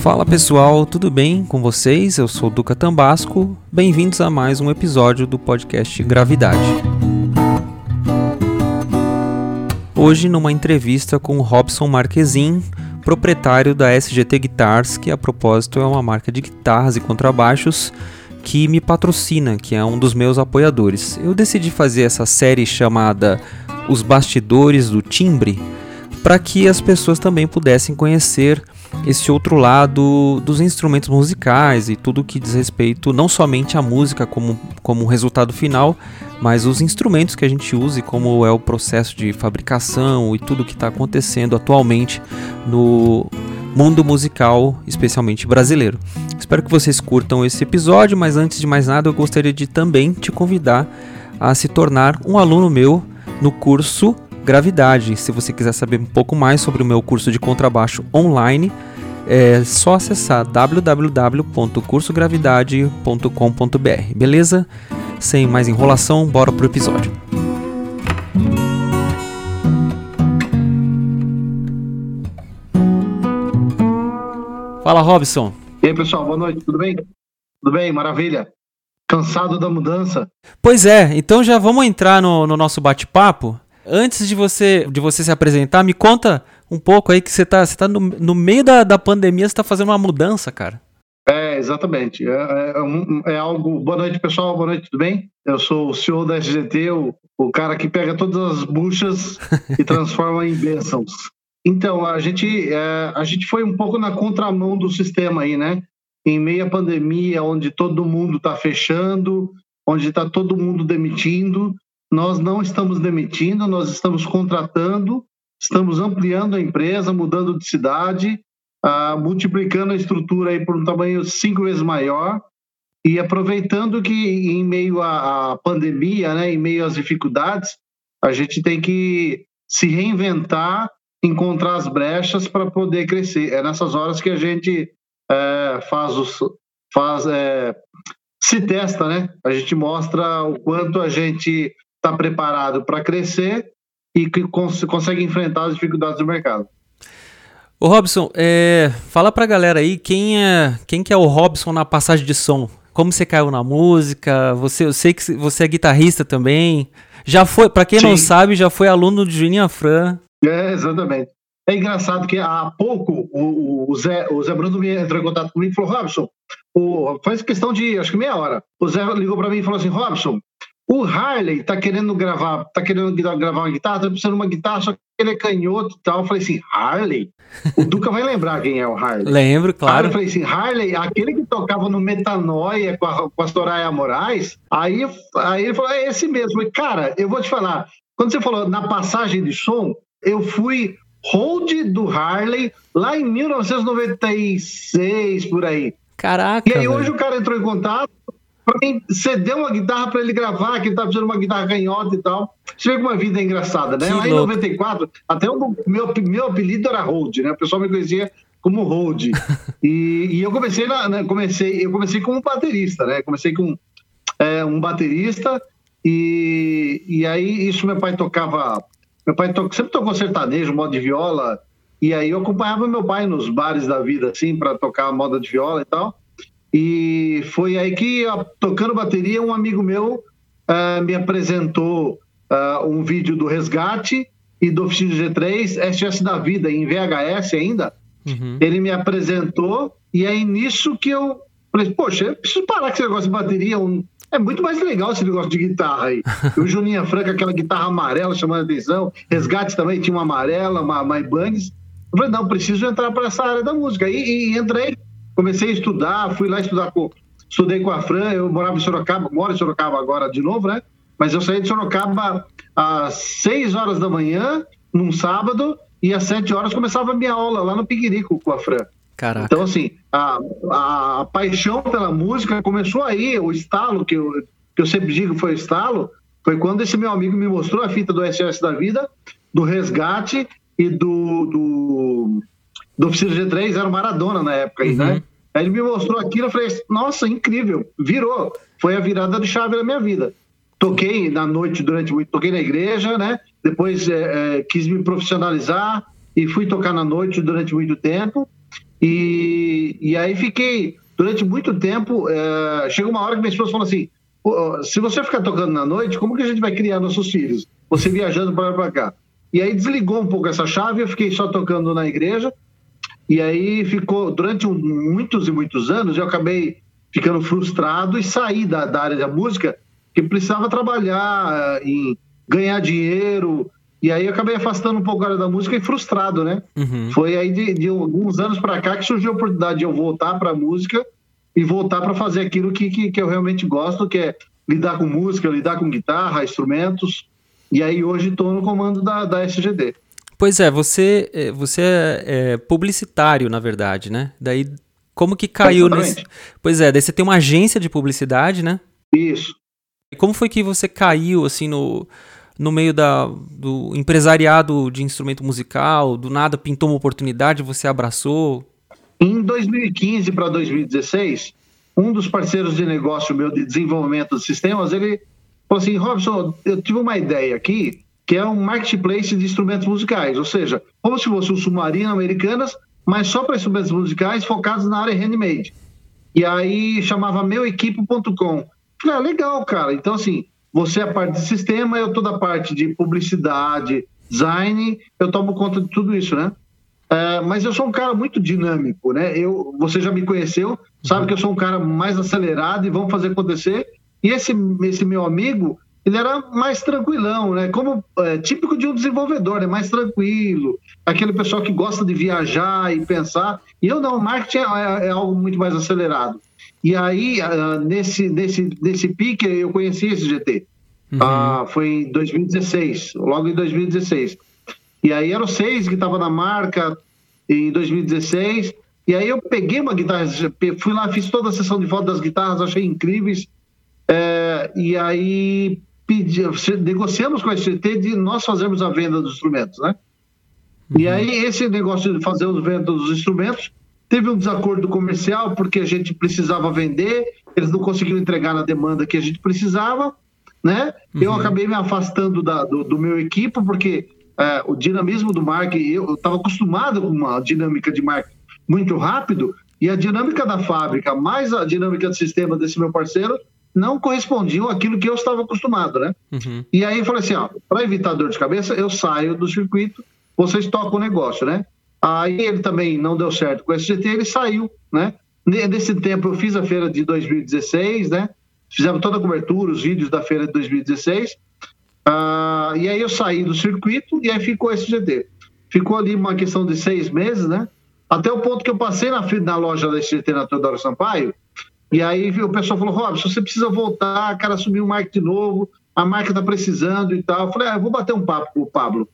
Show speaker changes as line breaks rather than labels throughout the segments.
Fala pessoal, tudo bem com vocês? Eu sou Duca Tambasco. Bem-vindos a mais um episódio do podcast Gravidade. Hoje, numa entrevista com Robson Marquezin, proprietário da SGT Guitars, que a propósito é uma marca de guitarras e contrabaixos que me patrocina, que é um dos meus apoiadores. Eu decidi fazer essa série chamada Os Bastidores do Timbre para que as pessoas também pudessem conhecer esse outro lado dos instrumentos musicais e tudo que diz respeito não somente à música como, como resultado final, mas os instrumentos que a gente usa e como é o processo de fabricação e tudo que está acontecendo atualmente no mundo musical, especialmente brasileiro. Espero que vocês curtam esse episódio, mas antes de mais nada eu gostaria de também te convidar a se tornar um aluno meu no curso Gravidade. Se você quiser saber um pouco mais sobre o meu curso de contrabaixo online, é só acessar www.cursogravidade.com.br, beleza? Sem mais enrolação, bora pro episódio. Fala, Robson.
E aí, pessoal, boa noite, tudo bem? Tudo bem, maravilha. Cansado da mudança?
Pois é, então já vamos entrar no, no nosso bate-papo. Antes de você, de você se apresentar, me conta um pouco aí que você está você tá no, no meio da, da pandemia, você está fazendo uma mudança, cara.
É, exatamente. É, é, é, algo. Boa noite, pessoal. Boa noite, tudo bem? Eu sou o senhor da SGT, o, o cara que pega todas as buchas e transforma em bênçãos. Então, a gente, é, a gente foi um pouco na contramão do sistema aí, né? Em meio à pandemia, onde todo mundo está fechando, onde está todo mundo demitindo, nós não estamos demitindo, nós estamos contratando, estamos ampliando a empresa, mudando de cidade, uh, multiplicando a estrutura aí por um tamanho cinco vezes maior e aproveitando que em meio à, à pandemia, né, em meio às dificuldades, a gente tem que se reinventar, encontrar as brechas para poder crescer. É nessas horas que a gente é, faz os faz é, se testa, né? A gente mostra o quanto a gente está preparado para crescer e que cons consegue enfrentar as dificuldades do mercado.
Ô Robson, é, fala pra galera aí quem é, quem que é o Robson na passagem de som. Como você caiu na música? Você, eu sei que você é guitarrista também. Já foi, para quem Sim. não sabe, já foi aluno de Juninho Fran.
É, exatamente. É engraçado que há pouco o, o, Zé, o Zé Bruno entrou em contato comigo e falou: Robson, o, faz questão de acho que meia hora. O Zé ligou para mim e falou assim: Robson, o Harley tá querendo gravar, tá querendo gravar uma guitarra, tá precisando de uma guitarra, só que ele é canhoto e tal. Eu falei assim, Harley? O Duca vai lembrar quem é o Harley.
Lembro, claro. Aí
eu falei assim, Harley, aquele que tocava no Metanoia com a, com a Soraya Moraes. Aí, aí ele falou, é esse mesmo. Eu falei, cara, eu vou te falar, quando você falou na passagem de som, eu fui hold do Harley lá em 1996, por aí.
Caraca.
E aí velho. hoje o cara entrou em contato, cedeu uma guitarra para ele gravar, que ele tá precisando de uma guitarra canhota e tal. Você vê como a vida é engraçada, né? Lá em 94, até o meu, meu apelido era Hold, né? O pessoal me conhecia como Hold. e, e eu comecei, na, né, comecei, eu comecei como baterista, né? Comecei com é, um baterista e, e aí isso meu pai tocava. Meu pai to, sempre tocou sertanejo, moda de viola. E aí eu acompanhava meu pai nos bares da vida, assim, para tocar moda de viola e tal. E foi aí que, tocando bateria, um amigo meu uh, me apresentou uh, um vídeo do Resgate e do Oficina G3, SOS da Vida, em VHS ainda. Uhum. Ele me apresentou e é nisso que eu falei, poxa, eu preciso parar com esse negócio de bateria. Um... É muito mais legal esse negócio de guitarra aí. o Juninho Franca, aquela guitarra amarela chamando a atenção. Resgate também tinha uma amarela, uma My Bangs. Eu falei, não, preciso entrar para essa área da música. E, e entrei comecei a estudar, fui lá estudar com. Estudei com a Fran, eu morava em Sorocaba, moro em Sorocaba agora de novo, né? Mas eu saí de Sorocaba às 6 horas da manhã, num sábado, e às 7 horas começava a minha aula lá no Piquirico com a Fran.
Caraca.
Então, assim, a, a, paixão pela música começou aí, o estalo, que eu, que eu sempre digo foi o estalo, foi quando esse meu amigo me mostrou a fita do SOS da Vida, do Resgate e do, do, do Oficina G3, era o Maradona na época aí, né? uhum. né? Aí ele me mostrou aquilo, eu falei, nossa, incrível, virou. Foi a virada de chave da minha vida. Toquei na noite durante muito, toquei na igreja, né? Depois é, é, quis me profissionalizar e fui tocar na noite durante muito tempo. E, e aí fiquei, durante muito tempo, é, chegou uma hora que minha esposa falou assim, se você ficar tocando na noite, como que a gente vai criar nossos filhos? Você viajando para cá. E aí desligou um pouco essa chave, eu fiquei só tocando na igreja, e aí ficou, durante muitos e muitos anos, eu acabei ficando frustrado e saí da, da área da música, que precisava trabalhar, em ganhar dinheiro, e aí eu acabei afastando um pouco a área da música e frustrado, né? Uhum. Foi aí de, de, alguns anos para cá que surgiu a oportunidade de eu voltar para a música e voltar para fazer aquilo que, que, que, eu realmente gosto, que é lidar com música, lidar com guitarra, instrumentos. E aí hoje estou no comando da, da SGD.
Pois é, você, é, você é, é publicitário, na verdade, né? Daí, como que caiu nesse... Pois é, daí você tem uma agência de publicidade, né?
Isso.
E como foi que você caiu, assim, no, no meio da, do empresariado de instrumento musical? Do nada pintou uma oportunidade, você abraçou?
Em 2015 para 2016, um dos parceiros de negócio meu de desenvolvimento de sistemas, ele falou assim, Robson, eu tive uma ideia aqui, que é um marketplace de instrumentos musicais, ou seja, como se fosse um submarino americanas, mas só para instrumentos musicais focados na área handmade. E aí chamava meuequipo.com. Falei, ah, legal, cara. Então, assim, você é a parte de sistema, eu toda a parte de publicidade, design, eu tomo conta de tudo isso, né? É, mas eu sou um cara muito dinâmico, né? Eu, você já me conheceu, sabe que eu sou um cara mais acelerado e vamos fazer acontecer. E esse, esse meu amigo, ele era mais tranquilão, né? Como é, típico de um desenvolvedor, é mais tranquilo, aquele pessoal que gosta de viajar e pensar. E eu não, marketing é, é, é algo muito mais acelerado. E aí, uh, nesse, nesse, nesse pique, eu conheci esse GT. Uhum. Uh, foi em 2016, logo em 2016. E aí era o seis que estava na marca em 2016. E aí eu peguei uma guitarra, fui lá, fiz toda a sessão de foto das guitarras, achei incríveis. É, e aí pedi, negociamos com a SGT de nós fazermos a venda dos instrumentos, né? Uhum. E aí esse negócio de fazer a venda dos instrumentos teve um desacordo comercial porque a gente precisava vender, eles não conseguiram entregar na demanda que a gente precisava, né? Uhum. Eu acabei me afastando da, do, do meu equipe porque é, o dinamismo do marketing, eu estava acostumado com uma dinâmica de marketing muito rápido, e a dinâmica da fábrica, mais a dinâmica do sistema desse meu parceiro, não correspondiam àquilo que eu estava acostumado, né? Uhum. E aí eu falei assim, ó, para evitar dor de cabeça, eu saio do circuito, vocês tocam o negócio, né? Aí ele também não deu certo com o SGT, ele saiu, né? Nesse tempo eu fiz a feira de 2016, né? Fizemos toda a cobertura, os vídeos da feira de 2016. Ah, e aí eu saí do circuito e aí ficou esse GT. Ficou ali uma questão de seis meses, né? Até o ponto que eu passei na, na loja da SGT na Teodoro Sampaio, e aí o pessoal falou, Robson, você precisa voltar, cara, assumir o marketing de novo, a marca tá precisando e tal. Eu falei, ah, eu vou bater um papo com o Pablo.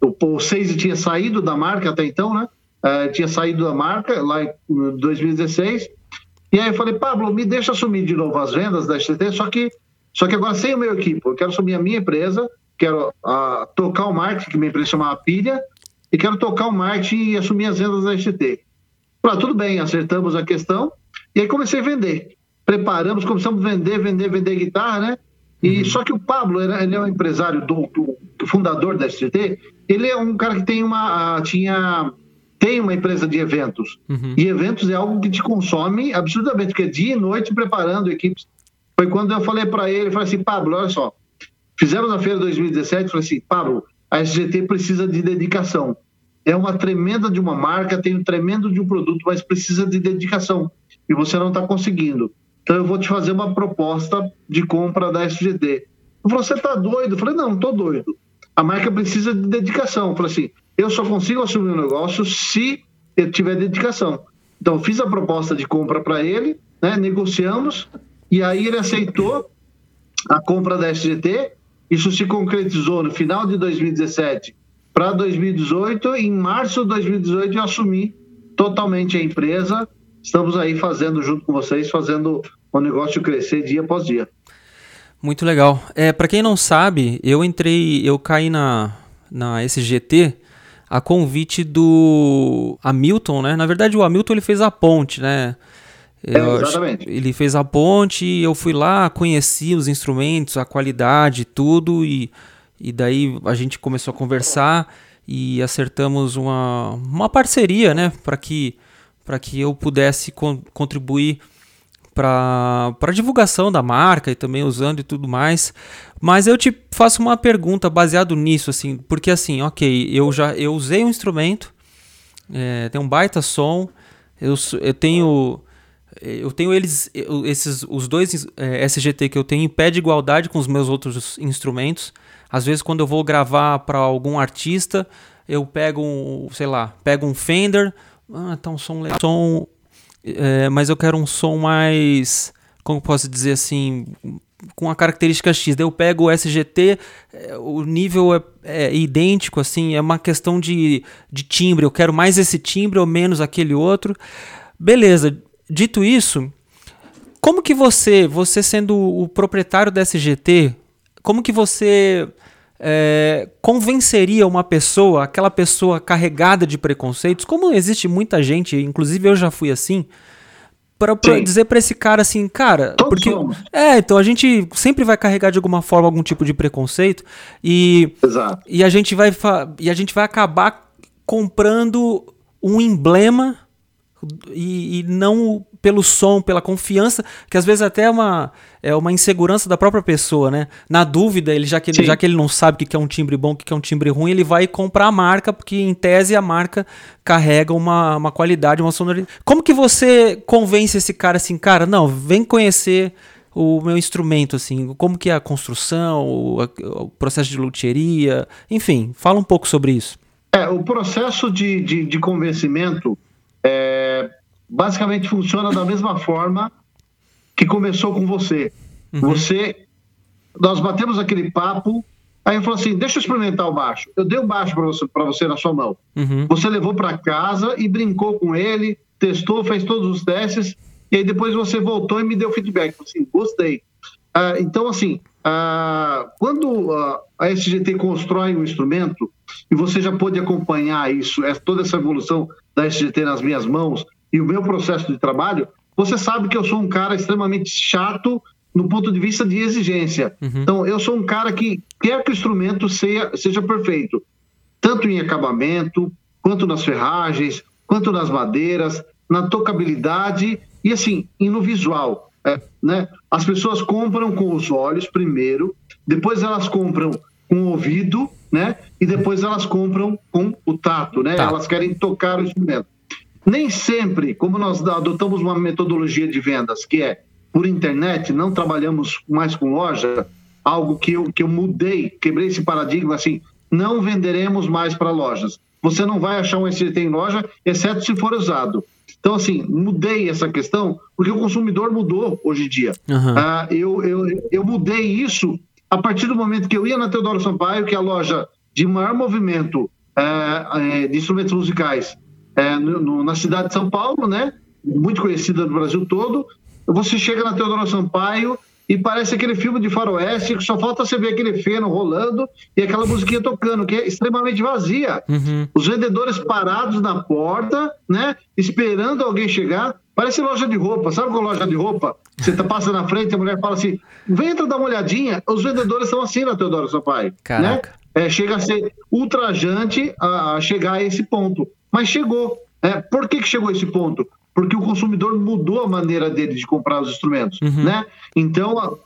O, o Seise tinha saído da marca até então, né? Uh, tinha saído da marca lá em 2016. E aí eu falei, Pablo, me deixa assumir de novo as vendas da SGT, só que só que agora sem o meu equipe, eu quero assumir a minha empresa, quero uh, tocar o marketing, que minha empresa chama Pilha, e quero tocar o marketing e assumir as vendas da SGT. Falei, tudo bem, acertamos a questão, e aí comecei a vender. Preparamos, começamos a vender, vender, vender guitarra, né? E uhum. só que o Pablo, ele é um empresário do, do, fundador da SGT, ele é um cara que tem uma tinha tem uma empresa de eventos. Uhum. E eventos é algo que te consome absurdamente, porque é dia e noite preparando equipes foi quando eu falei para ele, falei assim, Pablo, olha só, fizemos a feira 2017, falei assim, Pablo, a SGT precisa de dedicação. É uma tremenda de uma marca, tem um tremendo de um produto, mas precisa de dedicação. E você não está conseguindo. Então eu vou te fazer uma proposta de compra da falou, você está doido? Eu falei, não, não estou doido. A marca precisa de dedicação. Eu falei assim, eu só consigo assumir o negócio se eu tiver dedicação. Então eu fiz a proposta de compra para ele, né, negociamos, e aí ele aceitou a compra da SGT. Isso se concretizou no final de 2017 para 2018. Em março de 2018 eu assumi totalmente a empresa. Estamos aí fazendo junto com vocês, fazendo o negócio crescer dia após dia.
Muito legal. É, para quem não sabe, eu entrei, eu caí na, na SGT a convite do Hamilton, né? Na verdade, o Hamilton ele fez a ponte, né?
É, exatamente.
Ele fez a ponte, eu fui lá, conheci os instrumentos, a qualidade, tudo, e, e daí a gente começou a conversar e acertamos uma, uma parceria, né, para que para que eu pudesse con contribuir para a divulgação da marca e também usando e tudo mais. Mas eu te faço uma pergunta baseado nisso, assim, porque assim, ok, eu já eu usei um instrumento, é, tem um baita som, eu, eu tenho eu tenho eles esses os dois é, SGT que eu tenho em pé de igualdade com os meus outros instrumentos. Às vezes quando eu vou gravar para algum artista, eu pego um, sei lá, pego um Fender, ah, tá um som legal, som é, mas eu quero um som mais, como posso dizer assim, com a característica X. Daí eu pego o SGT, é, o nível é, é, idêntico, assim, é uma questão de, de timbre. Eu quero mais esse timbre ou menos aquele outro. Beleza. Dito isso, como que você, você sendo o proprietário da SGT, como que você é, convenceria uma pessoa, aquela pessoa carregada de preconceitos, como existe muita gente, inclusive eu já fui assim, para dizer para esse cara assim, cara, Todos porque somos. é, então a gente sempre vai carregar de alguma forma algum tipo de preconceito e Exato. e a gente vai e a gente vai acabar comprando um emblema e, e, não pelo som, pela confiança, que às vezes até é uma, é uma insegurança da própria pessoa, né? Na dúvida, ele já que, ele, já que ele não sabe o que é um timbre bom, o que é um timbre ruim, ele vai comprar a marca, porque em tese a marca carrega uma, uma qualidade, uma sonoridade. Como que você convence esse cara assim, cara, não, vem conhecer o meu instrumento, assim, como que é a construção, o, o processo de luthieria, enfim, fala um pouco sobre isso.
É, o processo de, de, de convencimento é, basicamente funciona da mesma forma que começou com você. Uhum. Você, nós batemos aquele papo, aí eu falei assim, deixa eu experimentar o baixo. Eu dei o baixo para você, você na sua mão. Uhum. Você levou para casa e brincou com ele, testou, fez todos os testes, e aí depois você voltou e me deu feedback. Assim, gostei. Ah, então, assim, ah, quando ah, a SGT constrói um instrumento, e você já pôde acompanhar isso, é, toda essa evolução da SGT nas minhas mãos e o meu processo de trabalho, você sabe que eu sou um cara extremamente chato no ponto de vista de exigência. Uhum. Então, eu sou um cara que quer que o instrumento seja, seja perfeito, tanto em acabamento, quanto nas ferragens, quanto nas madeiras, na tocabilidade e, assim, e no visual. É, né? As pessoas compram com os olhos primeiro, depois elas compram com o ouvido, né? E depois elas compram com o tato, né? Tá. Elas querem tocar o instrumento. Nem sempre, como nós adotamos uma metodologia de vendas que é por internet, não trabalhamos mais com loja, algo que eu, que eu mudei, quebrei esse paradigma assim, não venderemos mais para lojas. Você não vai achar um SGT em loja, exceto se for usado. Então, assim, mudei essa questão, porque o consumidor mudou hoje em dia. Uhum. Ah, eu, eu, eu mudei isso a partir do momento que eu ia na Teodoro Sampaio, que é a loja de maior movimento é, é, de instrumentos musicais é, no, no, na cidade de São Paulo, né? Muito conhecida no Brasil todo. Você chega na Teodoro Sampaio e parece aquele filme de faroeste que só falta você ver aquele feno rolando e aquela musiquinha tocando, que é extremamente vazia. Uhum. Os vendedores parados na porta, né? Esperando alguém chegar. Parece loja de roupa. Sabe qual loja de roupa? Você tá, passa na frente, a mulher fala assim: vem entrar dar uma olhadinha. Os vendedores são assim na Teodoro Sampaio. Né? Caraca. Né? É, chega a ser ultrajante a, a, chegar a esse ponto. Mas chegou. É, por que, que chegou a esse ponto? Porque o consumidor mudou a maneira dele de comprar os instrumentos. Uhum. Né? Então,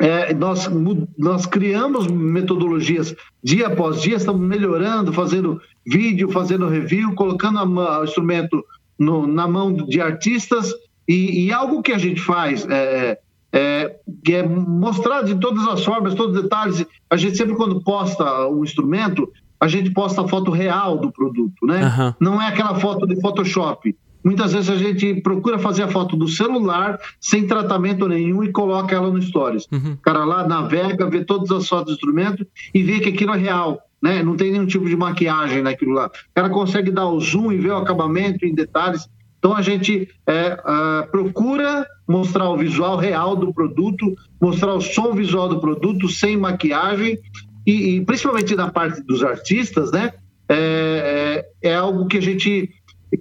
é, nós, nós criamos metodologias dia após dia, estamos melhorando, fazendo vídeo, fazendo review, colocando a, o instrumento no, na mão de artistas e, e, algo que a gente faz é, é, que é mostrar de todas as formas, todos os detalhes. A gente sempre quando posta um instrumento, a gente posta a foto real do produto, né? Uhum. Não é aquela foto de Photoshop. Muitas vezes a gente procura fazer a foto do celular sem tratamento nenhum e coloca ela no Stories. Uhum. O cara lá navega, vê todas as fotos do instrumento e vê que aquilo é real né? Não tem nenhum tipo de maquiagem naquilo lá. O cara consegue dar o zoom e ver o acabamento em detalhes. Então a gente é, uh, procura mostrar o visual real do produto, mostrar o som visual do produto sem maquiagem e, e principalmente na parte dos artistas, né? É, é, é, algo que a gente,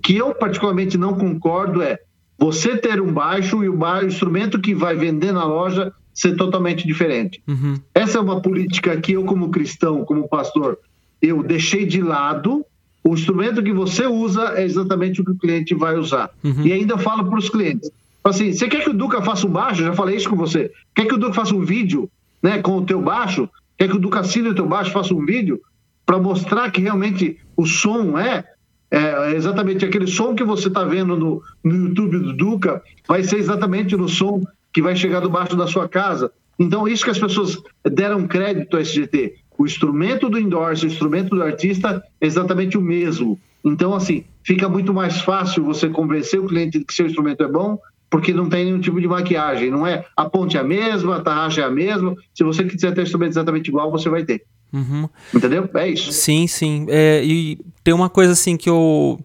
que eu particularmente não concordo é você ter um baixo e o, baixo, o instrumento que vai vender na loja ser totalmente diferente. Uhum. Essa é uma política que eu, como cristão, como pastor, eu deixei de lado, o instrumento que você usa é exatamente o que o cliente vai usar. Uhum. E ainda falo para os clientes. Assim, você quer que o Duca faça um baixo? Já falei isso com você. Quer que o Duca faça um vídeo né, com o teu baixo? Quer que o Duca assine o teu baixo faça um vídeo? Para mostrar que realmente o som é, é exatamente aquele som que você está vendo no, no YouTube do Duca, vai ser exatamente no som que vai chegar do baixo da sua casa. Então, isso que as pessoas deram crédito ao SGT. O instrumento do endorse, o instrumento do artista é exatamente o mesmo. Então, assim, fica muito mais fácil você convencer o cliente de que seu instrumento é bom, porque não tem nenhum tipo de maquiagem. Não é a ponte é a mesma, a tarraxa é a mesma. Se você quiser ter instrumento exatamente igual, você vai ter. Uhum. Entendeu? É isso.
Sim, sim. É, e tem uma coisa assim que eu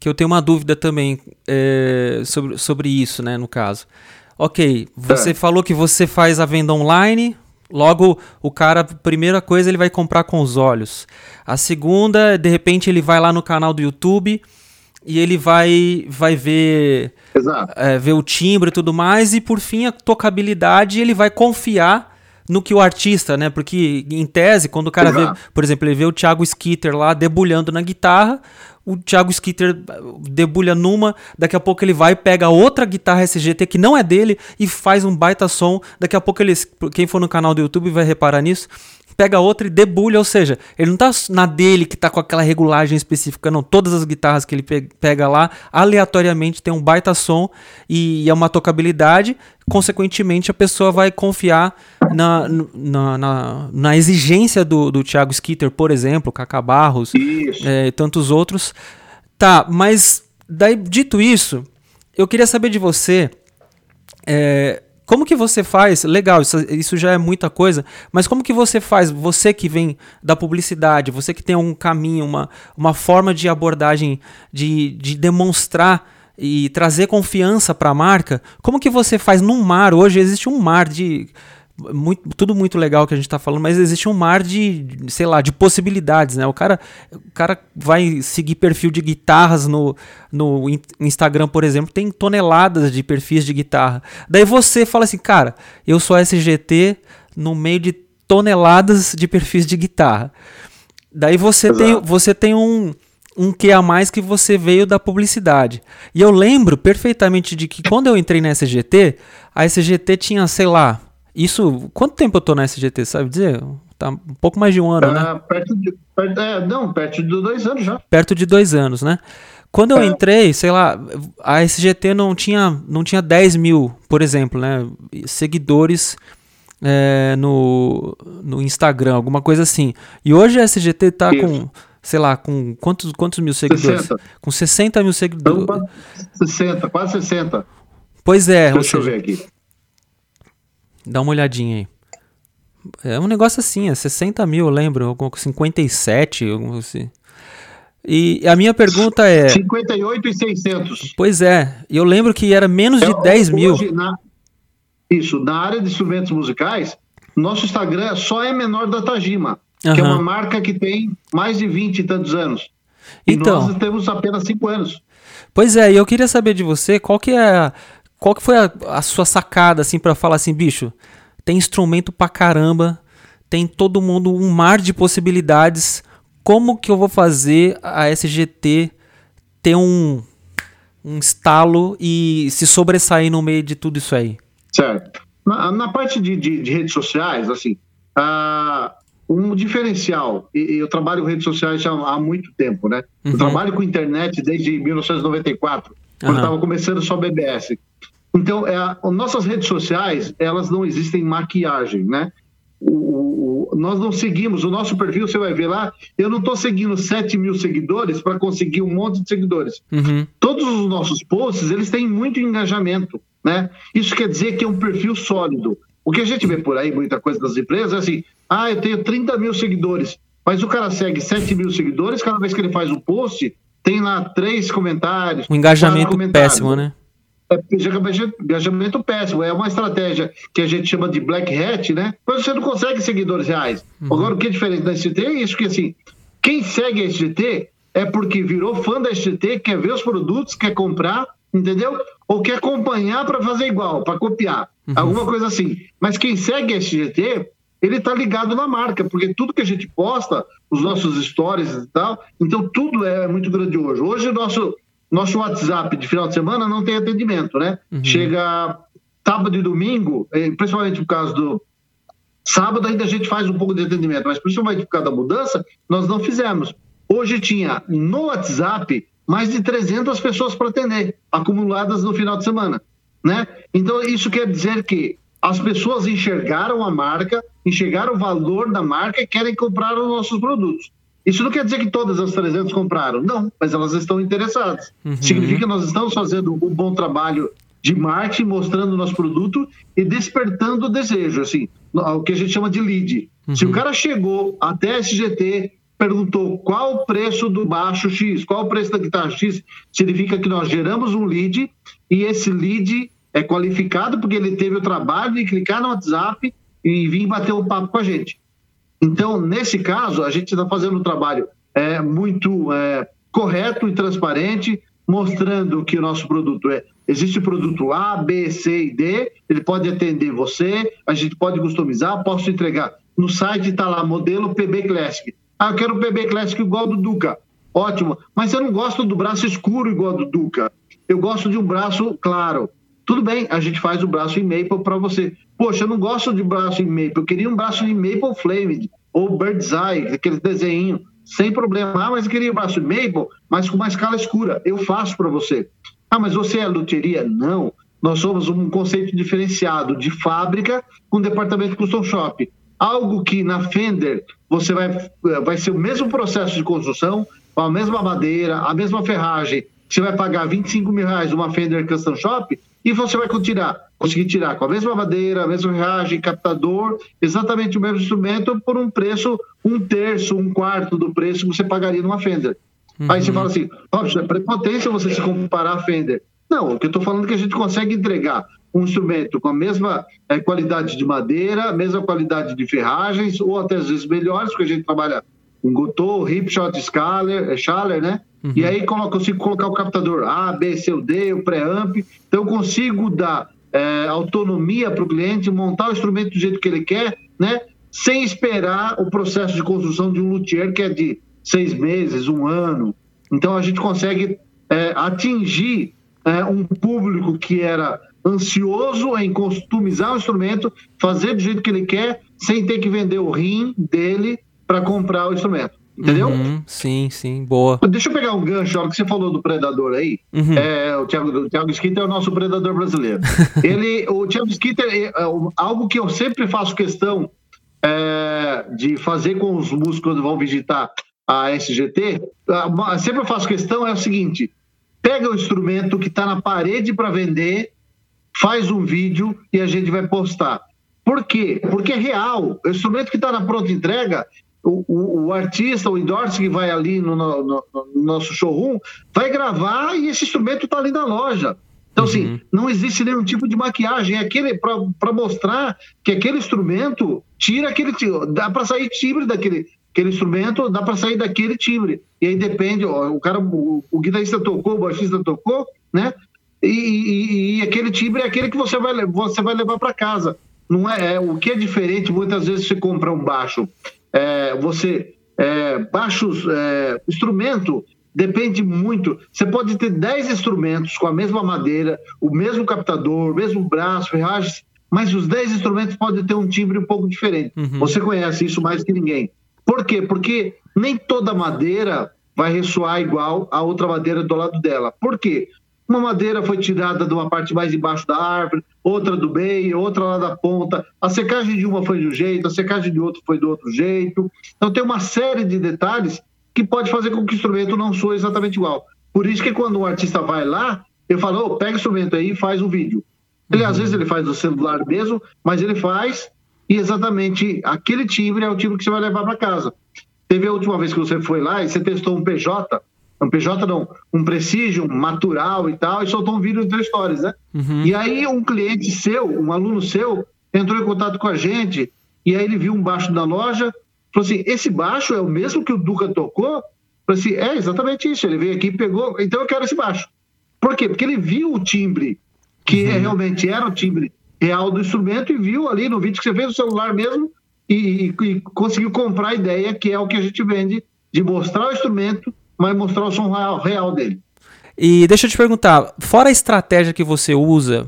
que eu tenho uma dúvida também é, sobre, sobre isso, né, no caso. Ok, você é. falou que você faz a venda online, logo o cara, primeira coisa, ele vai comprar com os olhos. A segunda, de repente, ele vai lá no canal do YouTube e ele vai, vai ver, é, ver o timbre e tudo mais, e por fim a tocabilidade ele vai confiar no que o artista, né? Porque em tese, quando o cara Exato. vê, por exemplo, ele vê o Thiago Skitter lá debulhando na guitarra, o Thiago Skitter debulha numa, daqui a pouco ele vai pega outra guitarra SGT que não é dele e faz um baita som. Daqui a pouco ele, quem for no canal do YouTube vai reparar nisso pega outra e debulha, ou seja, ele não tá na dele que tá com aquela regulagem específica, não. Todas as guitarras que ele pega lá, aleatoriamente tem um baita som e, é uma tocabilidade, consequentemente a pessoa vai confiar na, na, na, na exigência do, do Thiago Skitter, por exemplo, Cacá Barros é, e tantos outros. Tá, mas daí, dito isso, eu queria saber de você. É, como que você faz? Legal, isso, isso, já é muita coisa, mas como que você faz? Você que vem da publicidade, você que tem um caminho, uma, uma forma de abordagem, de, de demonstrar e trazer confiança para a marca, como que você faz num mar? Hoje existe um mar de muito, tudo muito legal que a gente está falando, mas existe um mar de, sei lá, de possibilidades, né? O cara, o cara vai seguir perfil de guitarras no, no Instagram, por exemplo, tem toneladas de perfis de guitarra. Daí você fala assim, cara, eu sou SGT no meio de toneladas de perfis de guitarra. Daí você Exato. tem, você tem um, um que a mais que você veio da publicidade. E eu lembro perfeitamente de que quando eu entrei na SGT, a SGT tinha, sei lá, isso, quanto tempo eu tô na SGT, sabe dizer? Tá um pouco mais de um ano, né?
Ah, perto de, perto, é, não, perto de dois anos já.
Perto de dois anos, né? Quando eu é. entrei, sei lá, a SGT não tinha, não tinha 10 mil, por exemplo, né? Seguidores é, no, no Instagram, alguma coisa assim. E hoje a SGT tá Isso. com, sei lá, com quantos, quantos mil seguidores? 60. Com 60 mil seguidores.
60, quase 60.
Pois é.
Deixa eu ver aqui.
Dá uma olhadinha aí. É um negócio assim, é 60 mil, eu lembro, 57, algum assim. E a minha pergunta é.
58 e 600.
Pois é, eu lembro que era menos de é, 10 mil.
Na, isso, na área de instrumentos musicais, nosso Instagram só é menor da Tajima, uhum. que é uma marca que tem mais de 20 e tantos anos. E então, nós temos apenas 5 anos.
Pois é, e eu queria saber de você qual que é qual que foi a, a sua sacada, assim, para falar assim, bicho, tem instrumento pra caramba, tem todo mundo um mar de possibilidades. Como que eu vou fazer a SGT ter um, um estalo e se sobressair no meio de tudo isso aí?
Certo. Na, na parte de, de, de, redes sociais, assim, uh, um diferencial, e eu trabalho com redes sociais já há muito tempo, né? Uhum. Eu trabalho com internet desde 1994, quando uhum. estava começando só BBS. Então, é, nossas redes sociais, elas não existem maquiagem, né? O, o, nós não seguimos, o nosso perfil, você vai ver lá, eu não estou seguindo 7 mil seguidores para conseguir um monte de seguidores. Uhum. Todos os nossos posts, eles têm muito engajamento, né? Isso quer dizer que é um perfil sólido. O que a gente vê por aí, muita coisa das empresas, é assim, ah, eu tenho 30 mil seguidores, mas o cara segue 7 mil seguidores, cada vez que ele faz um post, tem lá três comentários.
Um engajamento péssimo, né?
É engajamento péssimo. É uma estratégia que a gente chama de black hat, né? Mas você não consegue seguidores reais. Uhum. Agora, o que é diferente da SGT é isso que, assim, quem segue a SGT é porque virou fã da SGT, quer ver os produtos, quer comprar, entendeu? Ou quer acompanhar para fazer igual, para copiar. Uhum. Alguma coisa assim. Mas quem segue a SGT, ele está ligado na marca, porque tudo que a gente posta, os nossos stories e tal, então tudo é muito grandioso. Hoje o nosso, nosso WhatsApp de final de semana não tem atendimento, né? Uhum. Chega sábado e domingo, eh, principalmente por causa do. Sábado ainda a gente faz um pouco de atendimento, mas principalmente por causa da mudança, nós não fizemos. Hoje tinha no WhatsApp mais de 300 pessoas para atender, acumuladas no final de semana. Né? Então, isso quer dizer que as pessoas enxergaram a marca, enxergaram o valor da marca e querem comprar os nossos produtos. Isso não quer dizer que todas as 300 compraram, não, mas elas estão interessadas. Uhum. Significa que nós estamos fazendo um bom trabalho de marketing, mostrando o nosso produto e despertando o desejo, assim, o que a gente chama de lead. Uhum. Se o cara chegou até a SGT, perguntou qual o preço do baixo X, qual o preço da guitarra X, significa que nós geramos um lead e esse lead é qualificado porque ele teve o trabalho de clicar no WhatsApp e vir bater um papo com a gente. Então, nesse caso, a gente está fazendo um trabalho é, muito é, correto e transparente, mostrando que o nosso produto é. Existe produto A, B, C e D, ele pode atender você, a gente pode customizar, posso entregar. No site está lá, modelo PB Classic. Ah, eu quero o PB Classic igual do Duca. Ótimo, mas eu não gosto do braço escuro igual do Duca. Eu gosto de um braço claro. Tudo bem, a gente faz o braço em maple para você. Poxa, eu não gosto de braço em maple, eu queria um braço em maple flamed ou bird's eye, aquele desenho, sem problema. Ah, mas eu queria um braço em maple, mas com uma escala escura. Eu faço para você. Ah, mas você é luteria? Não. Nós somos um conceito diferenciado de fábrica com departamento custom shop. Algo que na Fender você vai, vai ser o mesmo processo de construção, com a mesma madeira, a mesma ferragem. Você vai pagar 25 mil reais uma Fender Custom Shop, e você vai tirar, conseguir tirar com a mesma madeira, a mesma ferragem, captador, exatamente o mesmo instrumento por um preço, um terço, um quarto do preço que você pagaria numa Fender. Uhum. Aí você fala assim, Robson, é prepotência você se comparar a Fender. Não, o que eu estou falando é que a gente consegue entregar um instrumento com a mesma é, qualidade de madeira, mesma qualidade de ferragens, ou até às vezes melhores, porque a gente trabalha com Gotoh, Hipshot, é, Schaller, né? Uhum. E aí eu consigo colocar o captador A, B, C, D, o pré-amp. Então eu consigo dar é, autonomia para o cliente, montar o instrumento do jeito que ele quer, né? Sem esperar o processo de construção de um luthier que é de seis meses, um ano. Então a gente consegue é, atingir é, um público que era ansioso em customizar o instrumento, fazer do jeito que ele quer, sem ter que vender o rim dele para comprar o instrumento. Entendeu? Uhum,
sim, sim, boa.
Deixa eu pegar um gancho, ó, que você falou do predador aí. Uhum. É, o, Thiago, o Thiago é o nosso predador brasileiro. Ele, o Thiago Skinner, é, é, algo que eu sempre faço questão é, de fazer com os músicos quando vão visitar a SGT, sempre eu faço questão é o seguinte: pega o instrumento que está na parede para vender, faz um vídeo e a gente vai postar. Por quê? Porque é real. O instrumento que está na pronta entrega, o, o, o, artista, o endorse que vai ali no, no, no, no, nosso showroom, vai gravar e esse instrumento está ali na loja. Então, assim, uhum. assim, não existe nenhum tipo de maquiagem. É aquele para mostrar que aquele instrumento tira aquele. Dá para sair timbre daquele aquele instrumento, dá para sair daquele timbre. E aí depende, ó, o cara, o, o guitarrista tocou, o baixista tocou, né? E, e, e, aquele timbre é aquele que você vai, você vai levar para casa. Não é, é, o que é diferente, muitas vezes você compra um baixo, é, você é, baixos é, instrumento depende muito. Você pode ter 10 instrumentos com a mesma madeira, o mesmo captador, o mesmo braço, ferragens, mas os 10 instrumentos podem ter um timbre um pouco diferente. Uhum. Você conhece isso mais que ninguém. Por quê? Porque nem toda madeira vai ressoar igual a outra madeira do lado dela. Por quê? Uma madeira foi tirada de uma parte mais embaixo da árvore, outra do meio, outra lá da ponta. A secagem de uma foi de um jeito, a secagem de outro foi do outro jeito. Então tem uma série de detalhes que pode fazer com que o instrumento não soe exatamente igual. Por isso que quando um artista vai lá, eu falo, oh, pega o instrumento aí e faz um vídeo. Ele uhum. às vezes ele faz do celular mesmo, mas ele faz e exatamente aquele timbre é o timbre que você vai levar para casa. Teve a última vez que você foi lá e você testou um PJ, um PJ não, um Precision, Matural e tal, e soltou um vídeo de stories, né? Uhum. E aí um cliente seu, um aluno seu, entrou em contato com a gente, e aí ele viu um baixo da loja, falou assim, esse baixo é o mesmo que o Duca tocou? Falei assim, é exatamente isso, ele veio aqui e pegou, então eu quero esse baixo. Por quê? Porque ele viu o timbre, que uhum. realmente era o timbre real do instrumento, e viu ali no vídeo que você fez no celular mesmo, e, e, conseguiu comprar a ideia, que é o que a gente vende, de mostrar o instrumento, mas mostrar o som real, real dele.
E deixa eu te perguntar, fora a estratégia que você usa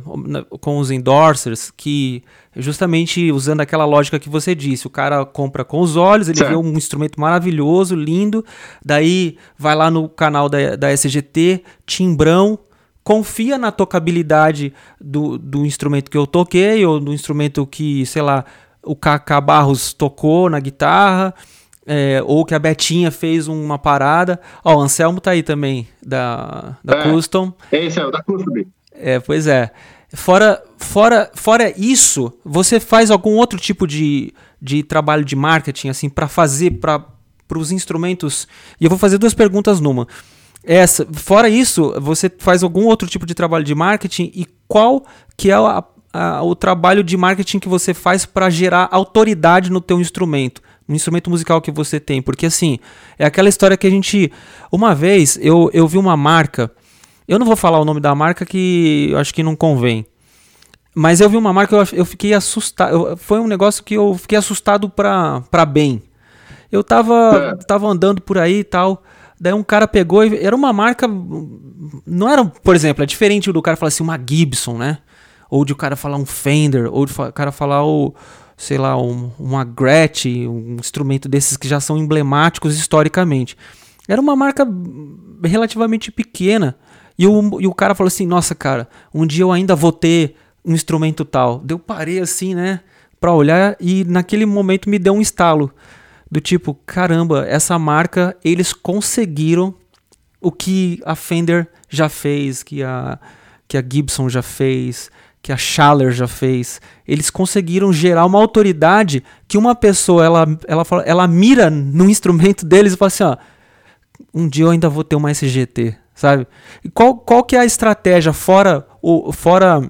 com os endorsers, que justamente usando aquela lógica que você disse, o cara compra com os olhos, ele certo. vê um instrumento maravilhoso, lindo, daí vai lá no canal da, da SGT, timbrão, confia na tocabilidade do, do instrumento que eu toquei, ou do instrumento que, sei lá, o Kaká Barros tocou na guitarra, é, ou que a Betinha fez uma parada. Ó, o Anselmo tá aí também, da, da
é,
Custom.
É isso, é, da Custom.
É, pois é. Fora, fora, fora isso, você faz algum outro tipo de, de trabalho de marketing, assim, para fazer para os instrumentos? E eu vou fazer duas perguntas numa. Essa, fora isso, você faz algum outro tipo de trabalho de marketing e qual que é a, a, o trabalho de marketing que você faz para gerar autoridade no teu instrumento? Um instrumento musical que você tem. Porque assim, é aquela história que a gente. Uma vez eu, eu vi uma marca. Eu não vou falar o nome da marca que eu acho que não convém. Mas eu vi uma marca, eu, eu fiquei assustado. foi um negócio que eu fiquei assustado pra, pra bem. Eu tava, é. tava andando por aí e tal. Daí um cara pegou e era uma marca. Não era, por exemplo, é diferente do cara falar assim, uma Gibson, né? Ou de o cara falar um Fender, ou de o cara falar o sei lá, um, uma Gretsch, um instrumento desses que já são emblemáticos historicamente. Era uma marca relativamente pequena. E o, e o cara falou assim: Nossa, cara, um dia eu ainda vou ter um instrumento tal. Deu parei assim, né, pra olhar e naquele momento me deu um estalo. Do tipo, caramba, essa marca, eles conseguiram o que a Fender já fez, que a, que a Gibson já fez, que a Schaller já fez. Eles conseguiram gerar uma autoridade que uma pessoa ela, ela, fala, ela mira no instrumento deles e fala assim: ó, um dia eu ainda vou ter uma SGT, sabe? E qual, qual que é a estratégia fora o fora